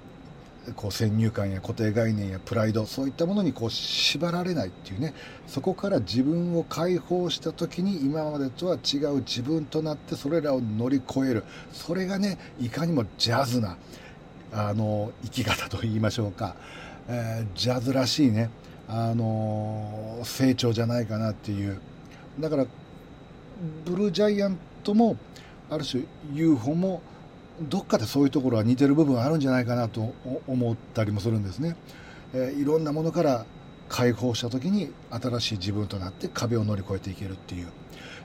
こう先入観や固定概念やプライドそういったものにこう縛られないっていうねそこから自分を解放した時に今までとは違う自分となってそれらを乗り越える。それがねいかにもジャズなあの生き方といいましょうか、えー、ジャズらしいねあの成長じゃないかなっていう。だからブルージャイアントもある種 UFO もどっかでそういうところは似てる部分あるんじゃないかなと思ったりもするんですね。えー、いろんなものから解放した時に新しい自分となって壁を乗り越えていけるっていう、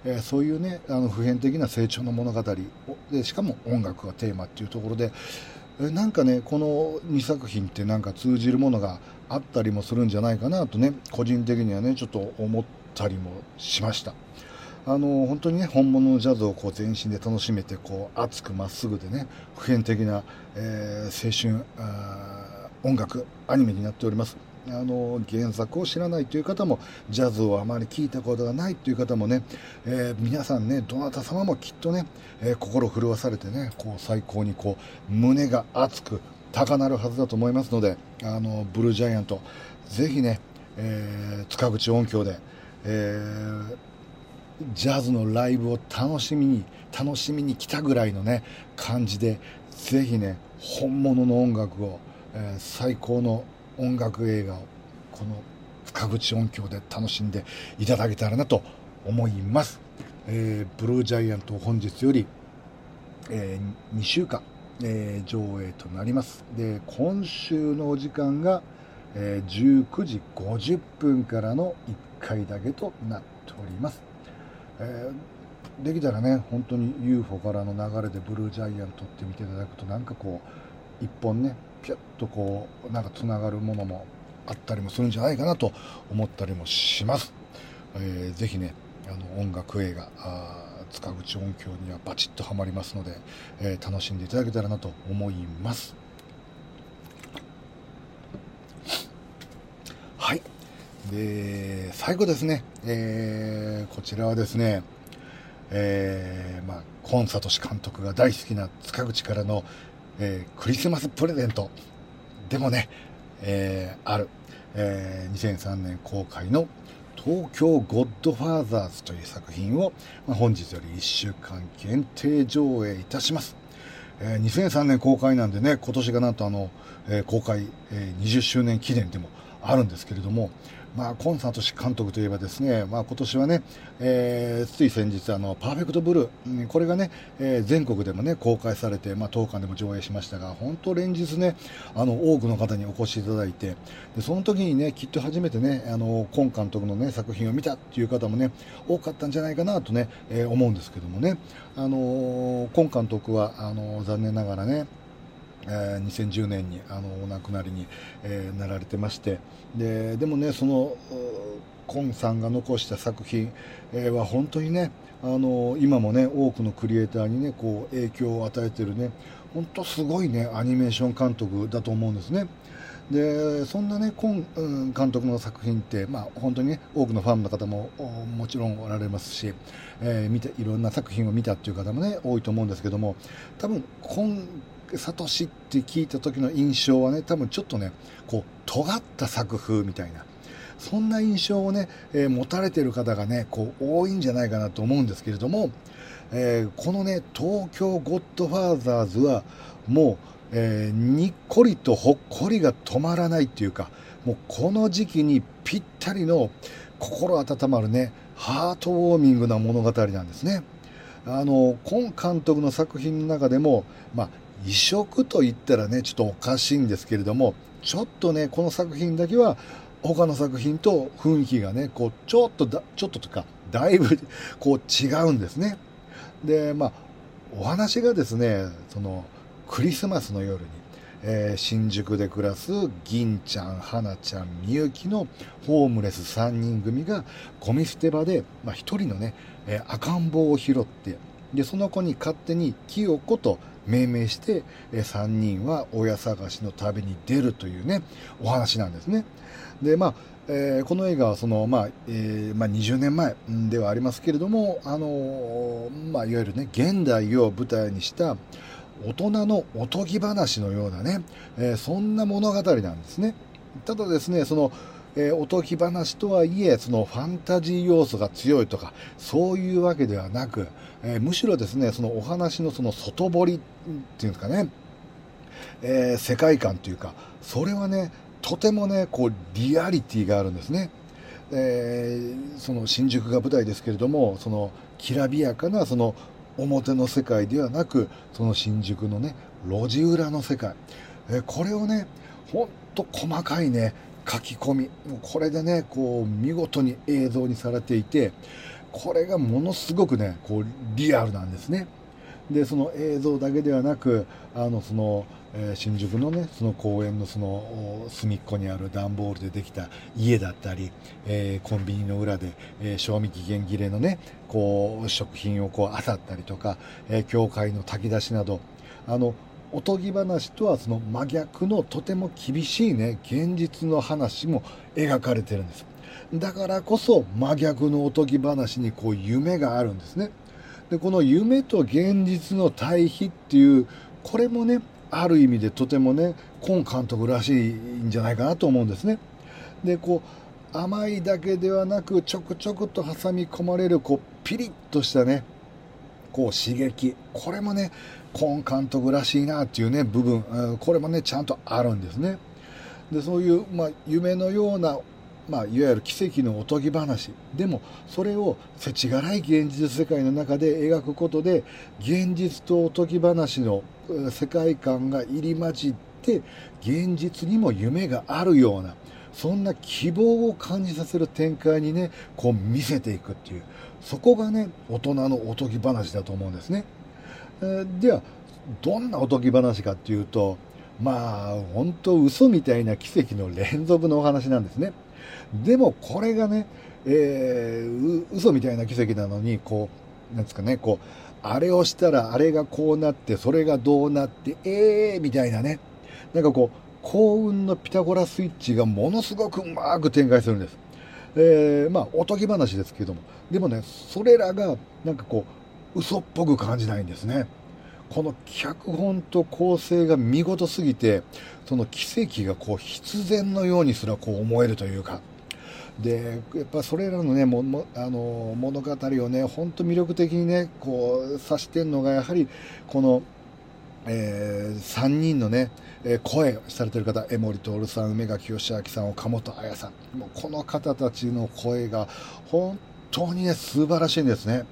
えー、そういうねあの普遍的な成長の物語でしかも音楽がテーマっていうところで、えー、なんかねこの2作品ってなんか通じるものがあったりもするんじゃないかなとね個人的にはねちょっと思ったりもしました。あの本当にね本物のジャズをこう全身で楽しめてこう熱くまっすぐでね普遍的な、えー、青春音楽アニメになっております。あの原作を知らないという方もジャズをあまり聞いたことがないという方もね、えー、皆さんねどなた様もきっとね、えー、心震わされてねこう最高にこう胸が熱く高鳴るはずだと思いますのであのブルージャイアントぜひね、えー、塚口音響で、えージャズのライブを楽しみに楽しみに来たぐらいのね感じでぜひね本物の音楽を、えー、最高の音楽映画をこの深口音響で楽しんでいただけたらなと思います、えー、ブルージャイアント本日より、えー、2週間、えー、上映となります。で今週のお時間が、えー、19時50分からの1回だけとなっております。えー、できたらね本当に UFO からの流れでブルージャイアントって見ていただくとなんかこう一本ねピュッとこうなんかつながるものもあったりもするんじゃないかなと思ったりもします、えー、ぜひねあの音楽映画塚口音響にはバチッとはまりますので、えー、楽しんでいただけたらなと思います。はい。で最後ですね、えー、こちらはですね、えーまあ、コンサート氏監督が大好きな塚口からの、えー、クリスマスプレゼントでもね、えー、ある、えー、2003年公開の東京ゴッドファーザーズという作品を、まあ、本日より1週間限定上映いたします。えー、2003年公開なんでね、今年がなんとあの、えー、公開、えー、20周年記念でもあるんですけれども、まあ、コンサート監督といえばですね、まあ、今年はね、えー、つい先日あの、パーフェクトブルー、これがね、えー、全国でもね、公開されて、まあ、当館でも上映しましたが、本当連日ね、あの、多くの方にお越しいただいて、でその時にね、きっと初めてね、あの、コン監督のね、作品を見たっていう方もね、多かったんじゃないかなとね、えー、思うんですけどもね、あの、コン監督は、あの、残念ながらね、えー、2010年にあのお亡くなりに、えー、なられてましてででもねそのコンさんが残した作品、えー、は本当にねあの今もね多くのクリエイターにねこう影響を与えてるね本当すごいねアニメーション監督だと思うんですね。でそんなねコン監督の作品って、まあ、本当にね多くのファンの方ももちろんおられますし、えー、見ていろんな作品を見たっていう方もね多いと思うんですけども多分今サトシって聞いた時の印象はね、多分ちょっとね、こう、尖った作風みたいな、そんな印象をね、えー、持たれてる方がね、こう、多いんじゃないかなと思うんですけれども、えー、このね、東京ゴッドファーザーズは、もう、えー、にっこりとほっこりが止まらないっていうか、もうこの時期にぴったりの心温まるね、ハートウォーミングな物語なんですね。あの、今監督の作品の中でも、まあ、異色と言ったらね、ちょっとおかしいんですけれども、ちょっとね、この作品だけは、他の作品と雰囲気がね、こう、ちょっとだ、ちょっととか、だいぶ、こう、違うんですね。で、まあ、お話がですね、その、クリスマスの夜に、えー、新宿で暮らす銀ちゃん、花ちゃん、みゆきのホームレス3人組がゴミ捨て場で、まあ、1人のね、えー、赤ん坊を拾って、で、その子に勝手に清子と命名して、え3人は親探しの旅に出るというね、お話なんですね。で、まあ、えー、この映画はその、まあえー、まあ、20年前ではありますけれども、あのー、まあ、いわゆるね現代を舞台にした大人のおとぎ話のようなね、えそんな物語なんですね。ただですねそのえー、おとぎ話とはいえ、そのファンタジー要素が強いとか、そういうわけではなく、えー、むしろですね、そのお話のその外堀っていうんですかね、えー、世界観というか、それはね、とてもね、こう、リアリティがあるんですね。えー、その新宿が舞台ですけれども、そのきらびやかなその表の世界ではなく、その新宿のね、路地裏の世界。えー、これをね、ほんと細かいね、書き込み。もうこれでねこう見事に映像にされていてこれがものすごくねこうリアルなんですね。でその映像だけではなくあのその、えー、新宿のねその公園のその隅っこにある段ボールでできた家だったり、えー、コンビニの裏で、えー、賞味期限切れのねこう食品をこう漁ったりとか、え教会の炊き出しなどあのおとぎ話とはその真逆のとても厳しいね現実の話も描かれてるんです。だからこそ真逆のおとぎ話にこう夢があるんですね。でこの夢と現実の対比っていうこれもねある意味でとてもね今監督らしいんじゃないかなと思うんですね。でこう甘いだけではなくちょくちょくと挟み込まれるこうピリッとしたねこう刺激。これもねコン監督らしいなっていうね部分これもねちゃんとあるんですね。でそういう、まあ、夢のような、まあ、いわゆる奇跡のおとぎ話。でもそれを世知辛い現実世界の中で描くことで現実とおとぎ話の世界観が入り混じって現実にも夢があるようなそんな希望を感じさせる展開にねこう見せていくっていう。そこがね大人のおとぎ話だと思うんですね。えではどんなおとぎ話かっていうとまあ本当嘘みたいな奇跡の連続のお話なんですね。でもこれがね、えー、嘘みたいな奇跡なのにこうなんですかねこうあれをしたらあれがこうなってそれがどうなってええー、みたいなね。なんかこう幸運のピタゴラスイッチがものすごくうまく展開するんです。えー、まあおとぎ話ですけども。でもねそれらがなんかこう嘘っぽく感じないんですね。この脚本と構成が見事すぎて、その奇跡がこう必然のようにすらこう思えるというか、で、やっぱそれらのね、ももあの物語をね、ほんと魅力的にね、こう指してんのが、やはりこの、えー、3人のね、えー、声されてる方、江森徹さん、梅垣義明さん、岡本彩さん、もうこの方たちの声が本当にね、素晴らしいんですね。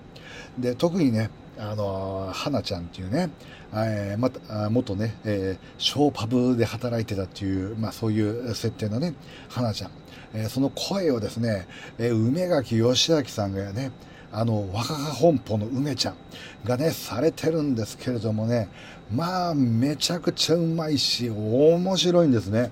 で、特にね、あの、花ちゃんっていうね、えー、また、元ね、えー、ショーパブで働いてたっていう、まあそういう設定のね、花ちゃん。えー、その声をですね、えー、梅垣義明さんがね、あの、若葉本舗の梅ちゃんがね、されてるんですけれどもね、まあ、めちゃくちゃうまいし、面白いんですね。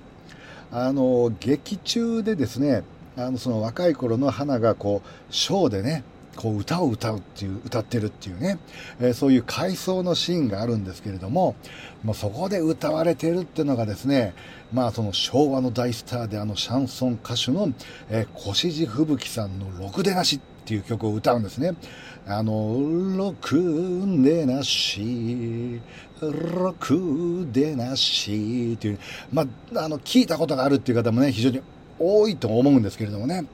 あの、劇中でですね、あの、その若い頃の花がこう、ショーでね、こう歌を歌うっていう、歌ってるっていうね、えー、そういう回想のシーンがあるんですけれども、もうそこで歌われてるっていうのがですね、まあその昭和の大スターであのシャンソン歌手の、えー、越路吹雪さんのろくでなしっていう曲を歌うんですね。あの、ろくでなし、ろくでなしっていう、まあ、あの、聞いたことがあるっていう方もね、非常に多いと思うんですけれどもね。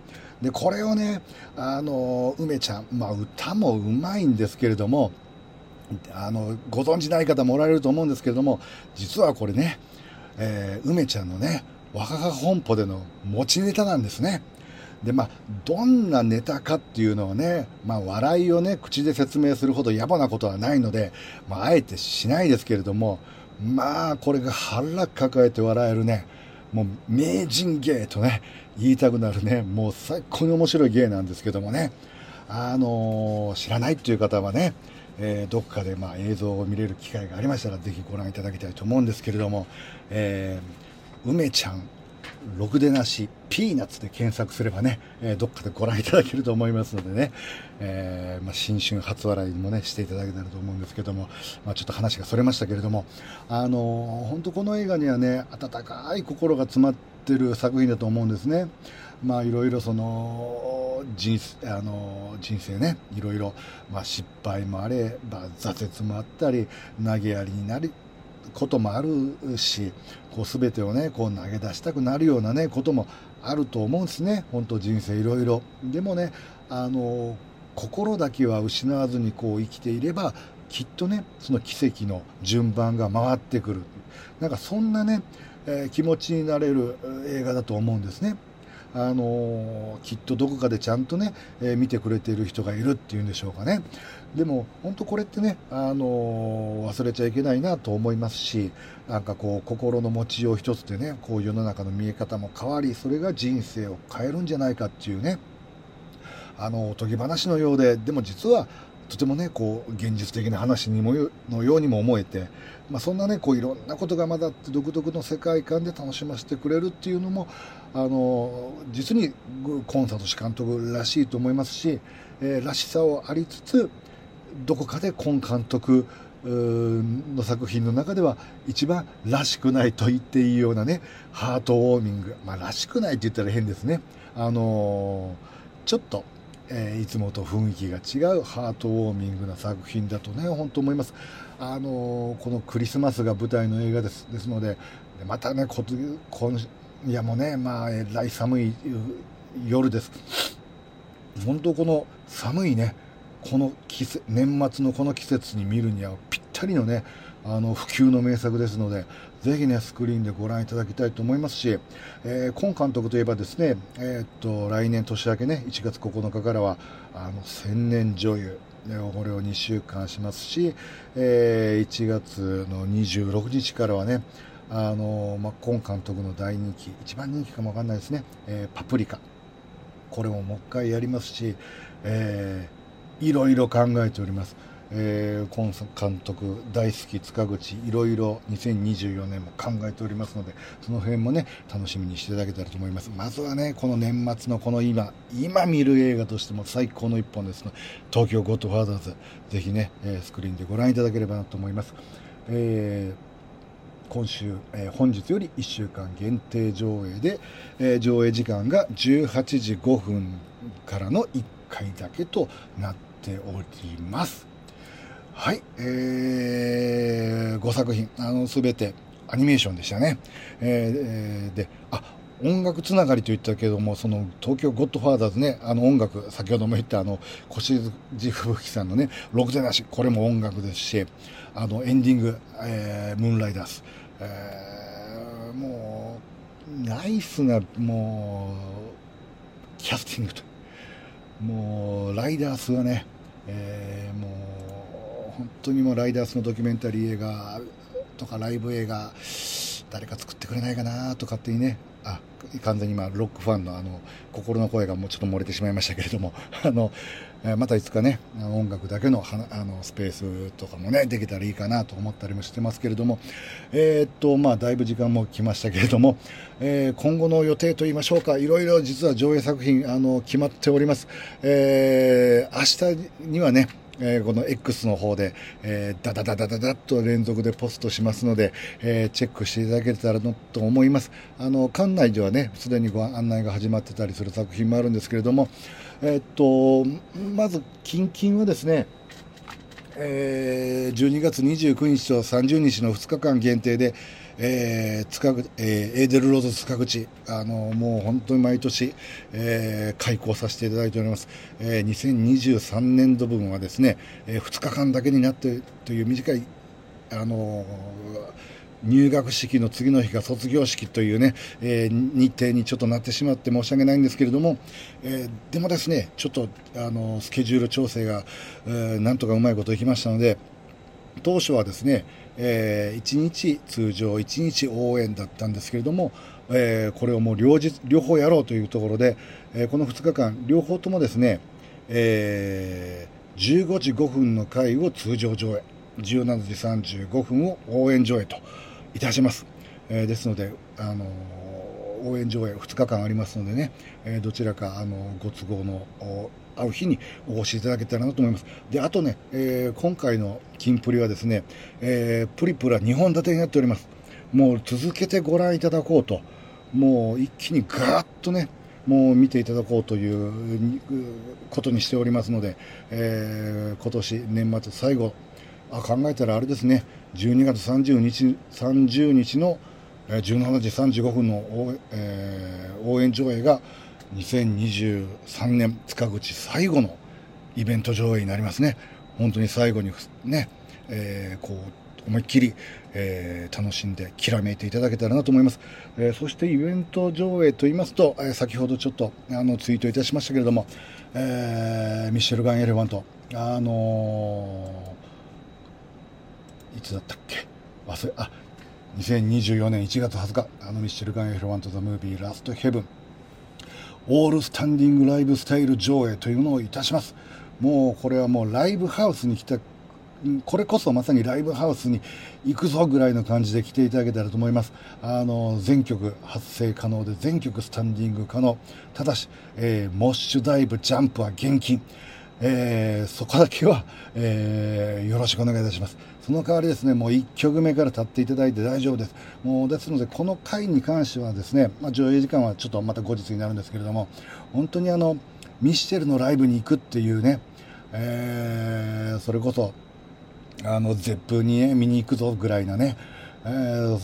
で、これをね、あの、梅ちゃん、まあ、歌もうまいんですけれども、あの、ご存知ない方もおられると思うんですけれども、実はこれね、えー、梅ちゃんのね、若葉本舗での持ちネタなんですね。で、まあ、どんなネタかっていうのをね、まあ、笑いをね、口で説明するほど野暮なことはないので、まあ、あえてしないですけれども、まあ、これが腹抱えて笑えるね、もう名人芸とね、言いたくなるね、もう最高に面白い芸なんですけどもね、あのー、知らないっていう方はね、えー、どっかでまあ映像を見れる機会がありましたら、ぜひご覧いただきたいと思うんですけれども、えー、梅ちゃんろくでなし、ピーナッツで検索すればね、えー、どっかでご覧いただけると思いますのでね、えー、まあ、新春初笑いもね、していただけたらと思うんですけども、まあ、ちょっと話がそれましたけれども、あのー、本当この映画にはね、温かい心が詰まってる作品だと思うんですね。まあ、いろいろその、人あの人生ね、いろいろ、まあ、失敗もあれば、挫折もあったり、投げやりになり、こともあるし、こう全てをね、こう投げ出したくなるようなね、こともあると思うんですね。本当人生いろいろ。でもね、あの、心だけは失わずにこう生きていれば、きっとね、その奇跡の順番が回ってくる。なんかそんなね、えー、気持ちになれる映画だと思うんですね。あのきっとどこかでちゃんとね、えー、見てくれている人がいるっていうんでしょうかね。でも本当これってね、あの忘れちゃいけないなと思いますし、なんかこう心の持ちよう一つでね、こう世の中の見え方も変わり、それが人生を変えるんじゃないかっていうね、あのおとぎ話のようで、でも実はとてもね、こう、現実的な話にものようにも思えて、まあ、そんなね、こう、いろんなことが混ざって独特の世界観で楽しませてくれるっていうのも、あの、実にコンサート氏監督らしいと思いますし、えー、らしさをありつつ、どこかでコン監督の作品の中では一番らしくないと言っていいようなね、ハートウォーミング。まあ、らしくないって言ったら変ですね。あのちょっと、えー、いつもと雰囲気が違うハートウォーミングな作品だとね、本当思います。あのー、このクリスマスが舞台の映画です。ですので、またね、こ今夜もね、まあ、えらい寒い夜です。本当この寒いね、この季節、年末のこの季節に見るにはぴったりのね、あの、普及の名作ですので、ぜひね、スクリーンでご覧いただきたいと思いますし、えー、今監督といえばですね、えー、っと、来年年明けね、1月9日からは、あの、千年女優、これを2週間しますし、えー、1月の26日からはね、あの、まあ、今監督の大人気、一番人気かもわかんないですね、えー、パプリカ。これももう一回やりますし、えー、いろいろ考えております。えー、今監督大好き塚口いろいろ2024年も考えておりますのでその辺もね楽しみにしていただけたらと思います。まずはねこの年末のこの今今見る映画としても最高の一本ですの東京ゴッドファーザーズ。ぜひね、えスクリーンでご覧いただければなと思います、えー今週、えー、本日より1週間限定上映で、えー、上映時間が18時5分からの1回だけとなってております。はい、えー、5作品、あの、すべてアニメーションでしたね。えー、で、あ、音楽つながりと言ったけども、その東京ゴッドファーザーズね、あの音楽、先ほども言ったあの、越路吹雪さんのね、ろくでなし、これも音楽ですし、あの、エンディング、えー、ムーンライダース、えー、もう、ナイスな、もう、キャスティングと。もう、ライダースはね、えー、もう、本当にもうライダースのドキュメンタリー映画とかライブ映画、誰か作ってくれないかなと勝手にね、あ完全に今ロックファンのあの心の声がもうちょっと漏れてしまいましたけれども。あのまたいつかね音楽だけのあのスペースとかもねできたらいいかなと思ったりもしてますけれども。えー、っとまあだいぶ時間も来ましたけれども、えー、今後の予定といいましょうか。いろいろ実は上映作品あの決まっております、えー、明日にはねえー、この X の方で、えー、ダダダダダダッと連続でポストしますので、えー、チェックしていただけたらと思います。あの、館内ではね、すでにご案内が始まってたりする作品もあるんですけれども、えっと、まず、近々はですね、えー、12月29日と30日の2日間限定で、えー、塚えー、エーデルロード塚口、あのもう本当に毎年、えー、開講させていただいております、えー、2023年度分はですね、えー、2日間だけになってという短い、あの入学式の次の日が卒業式というね、えー、日程にちょっとなってしまって申し訳ないんですけれども、えー、でもですね、ちょっとあのスケジュール調整が、えー、なんとかうまいこといきましたので、当初はですね、えー、1日通常、1日応援だったんですけれども、えー、これをもう両日両方やろうというところで、えー、この2日間、両方ともですね、えー、15時5分の回を通常上映、17時35分を応援上映といたします。えー、ですので、あの応援上映2日間ありますのでね、えー、どちらかあのご都合の会う日にお越しいただけたらなと思います。で、あとね、えー、今回の金プリはですね、えー、プリプラ2本立てになっております。もう続けてご覧いただこうと、もう一気にガーッとね、もう見ていただこうということにしておりますので、えー、今年年末最後、あ考えたらあれですね、12月30日 ,30 日の17時35分の応,、えー、応援上映が2023年塚口最後のイベント上映になりますね。本当に最後にね、えー、こう思いっきり、えー、楽しんできらめいていただけたらなと思います。えー、そしてイベント上映と言いますと、え、先ほどちょっとあのツイートいたしましたけれども、え、ミシェルガン・エレファント、あの、いつだったっけ？忘れ、あ、2024年1月20日、あのミッシェルガン・エレファント・ザ・ムービー・ラスト・ヘブン、オールスタンディングライブスタイル上映というのをいたします。もうこれはもうライブハウスに来た、これこそまさにライブハウスに行くぞぐらいの感じで来ていただけたらと思います。あの、全曲発声可能で全曲スタンディング可能。ただし、えー、モッシュダイブ、ジャンプは現金。えー、そこだけは、えー、よろしくお願いいたします。その代わりですね、もう1曲目から立っていただいて大丈夫です。もうですので、この回に関してはですね、まあ、上映時間はちょっとまた後日になるんですけれども、本当にあの、ミシェルのライブに行くっていうね、えー、それこそ、あの、ゼップに、ね、見に行くぞぐらいなね、えー、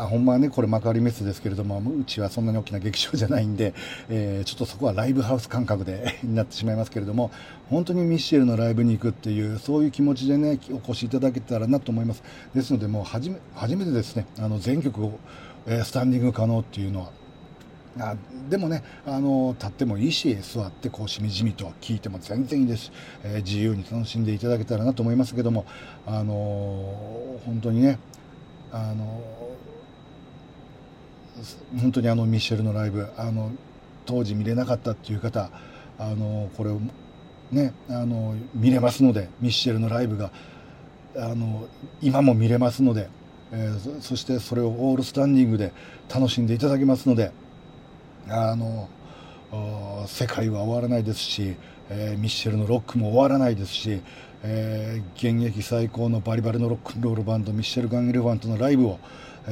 あほんまはね、これ幕張メッセですけれども、うちはそんなに大きな劇場じゃないんで、えー、ちょっとそこはライブハウス感覚で になってしまいますけれども、本当にミッシェルのライブに行くっていう、そういう気持ちでね、お越しいただけたらなと思います。ですので、もう初め、初めてですね、あの、全曲を、えー、スタンディング可能っていうのは、あでもね、あの立ってもいいし座ってこうしみじみと聞いても全然いいです、えー、自由に楽しんでいただけたらなと思いますけども、あの本当にね、あの本当にあのミッシェルのライブあの当時見れなかったっていう方あのこれをねあの見れますのでミッシェルのライブがあの今も見れますので、えー、そしてそれをオールスタンディングで楽しんでいただけますのであの世界は終わらないですし、えー、ミッシェルのロックも終わらないですし、えー、現役最高のバリバリのロックンロールバンドミッシェル・ガン・エレファントのライブを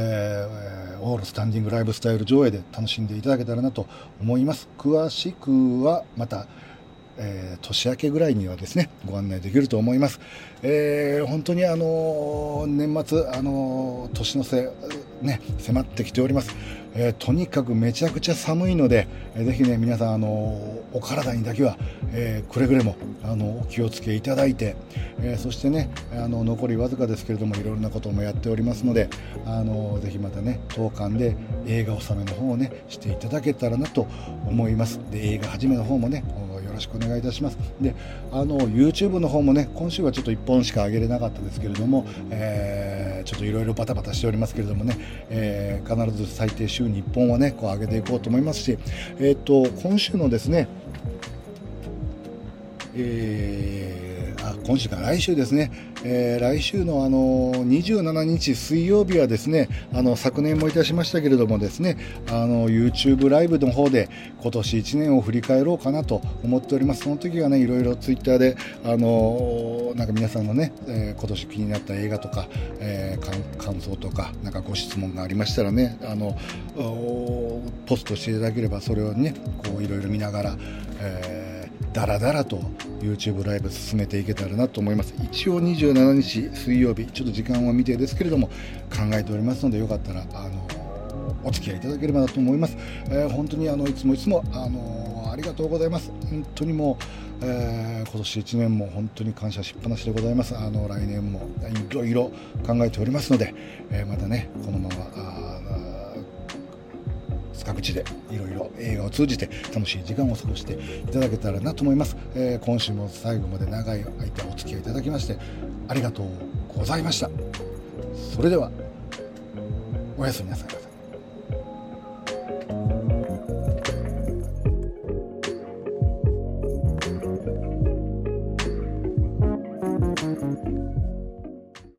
えー、オールスタンディングライブスタイル上映で楽しんでいただけたらなと思います。詳しくはまた、えー、年明けぐらいにはですねご案内できると思います、えー、本当にあの年末あの年の瀬ね迫ってきておりますえー、とにかくめちゃくちゃ寒いので、えー、ぜひね皆さんあのお体にだけは、えー、くれぐれもあのお気をつけいただいて、え、そしてねあの残りわずかですけれどもいろんなこともやっておりますのであのぜひまたね当館で映画納めの方をねしていただけたらなと思います。で映画始めの方もねろしくお願いいたします。であの YouTube の方もね今週はちょっと1本しか上げれなかったですけれども、えー、ちょっといろいろバタバタしておりますけれどもね、えー、必ず最低週に1本はねこう上げていこうと思いますし、えーと、と今週のですねえー今週か来週ですね、えー、来週のあの27日水曜日はですねあの昨年もいたしましたけれどもですねあの YouTube ライブの方で今年1年を振り返ろうかなと思っております。その時はねいろいろ Twitter であのなんか皆さんのね、えー、今年気になった映画とか、えー、感想とかなんかご質問がありましたらねあのポストしていただければそれをねこういろいろ見ながら、えーだらだらと YouTube ライブ進めていけたらなと思います。一応27日水曜日ちょっと時間は未定ですけれども考えておりますのでよかったらあのお付き合いいただければなと思います、えー、本当にあのいつもいつもあのありがとうございます。本当にもう、えー、今年1年も本当に感謝しっぱなしでございます。あの来年もいろいろ考えておりますので、えー、またねこのまま各地でいろいろ映画を通じて楽しい時間を過ごしていただけたらなと思います、えー、今週も最後まで長い間お付き合いいただきましてありがとうございました。それではおやすみなさい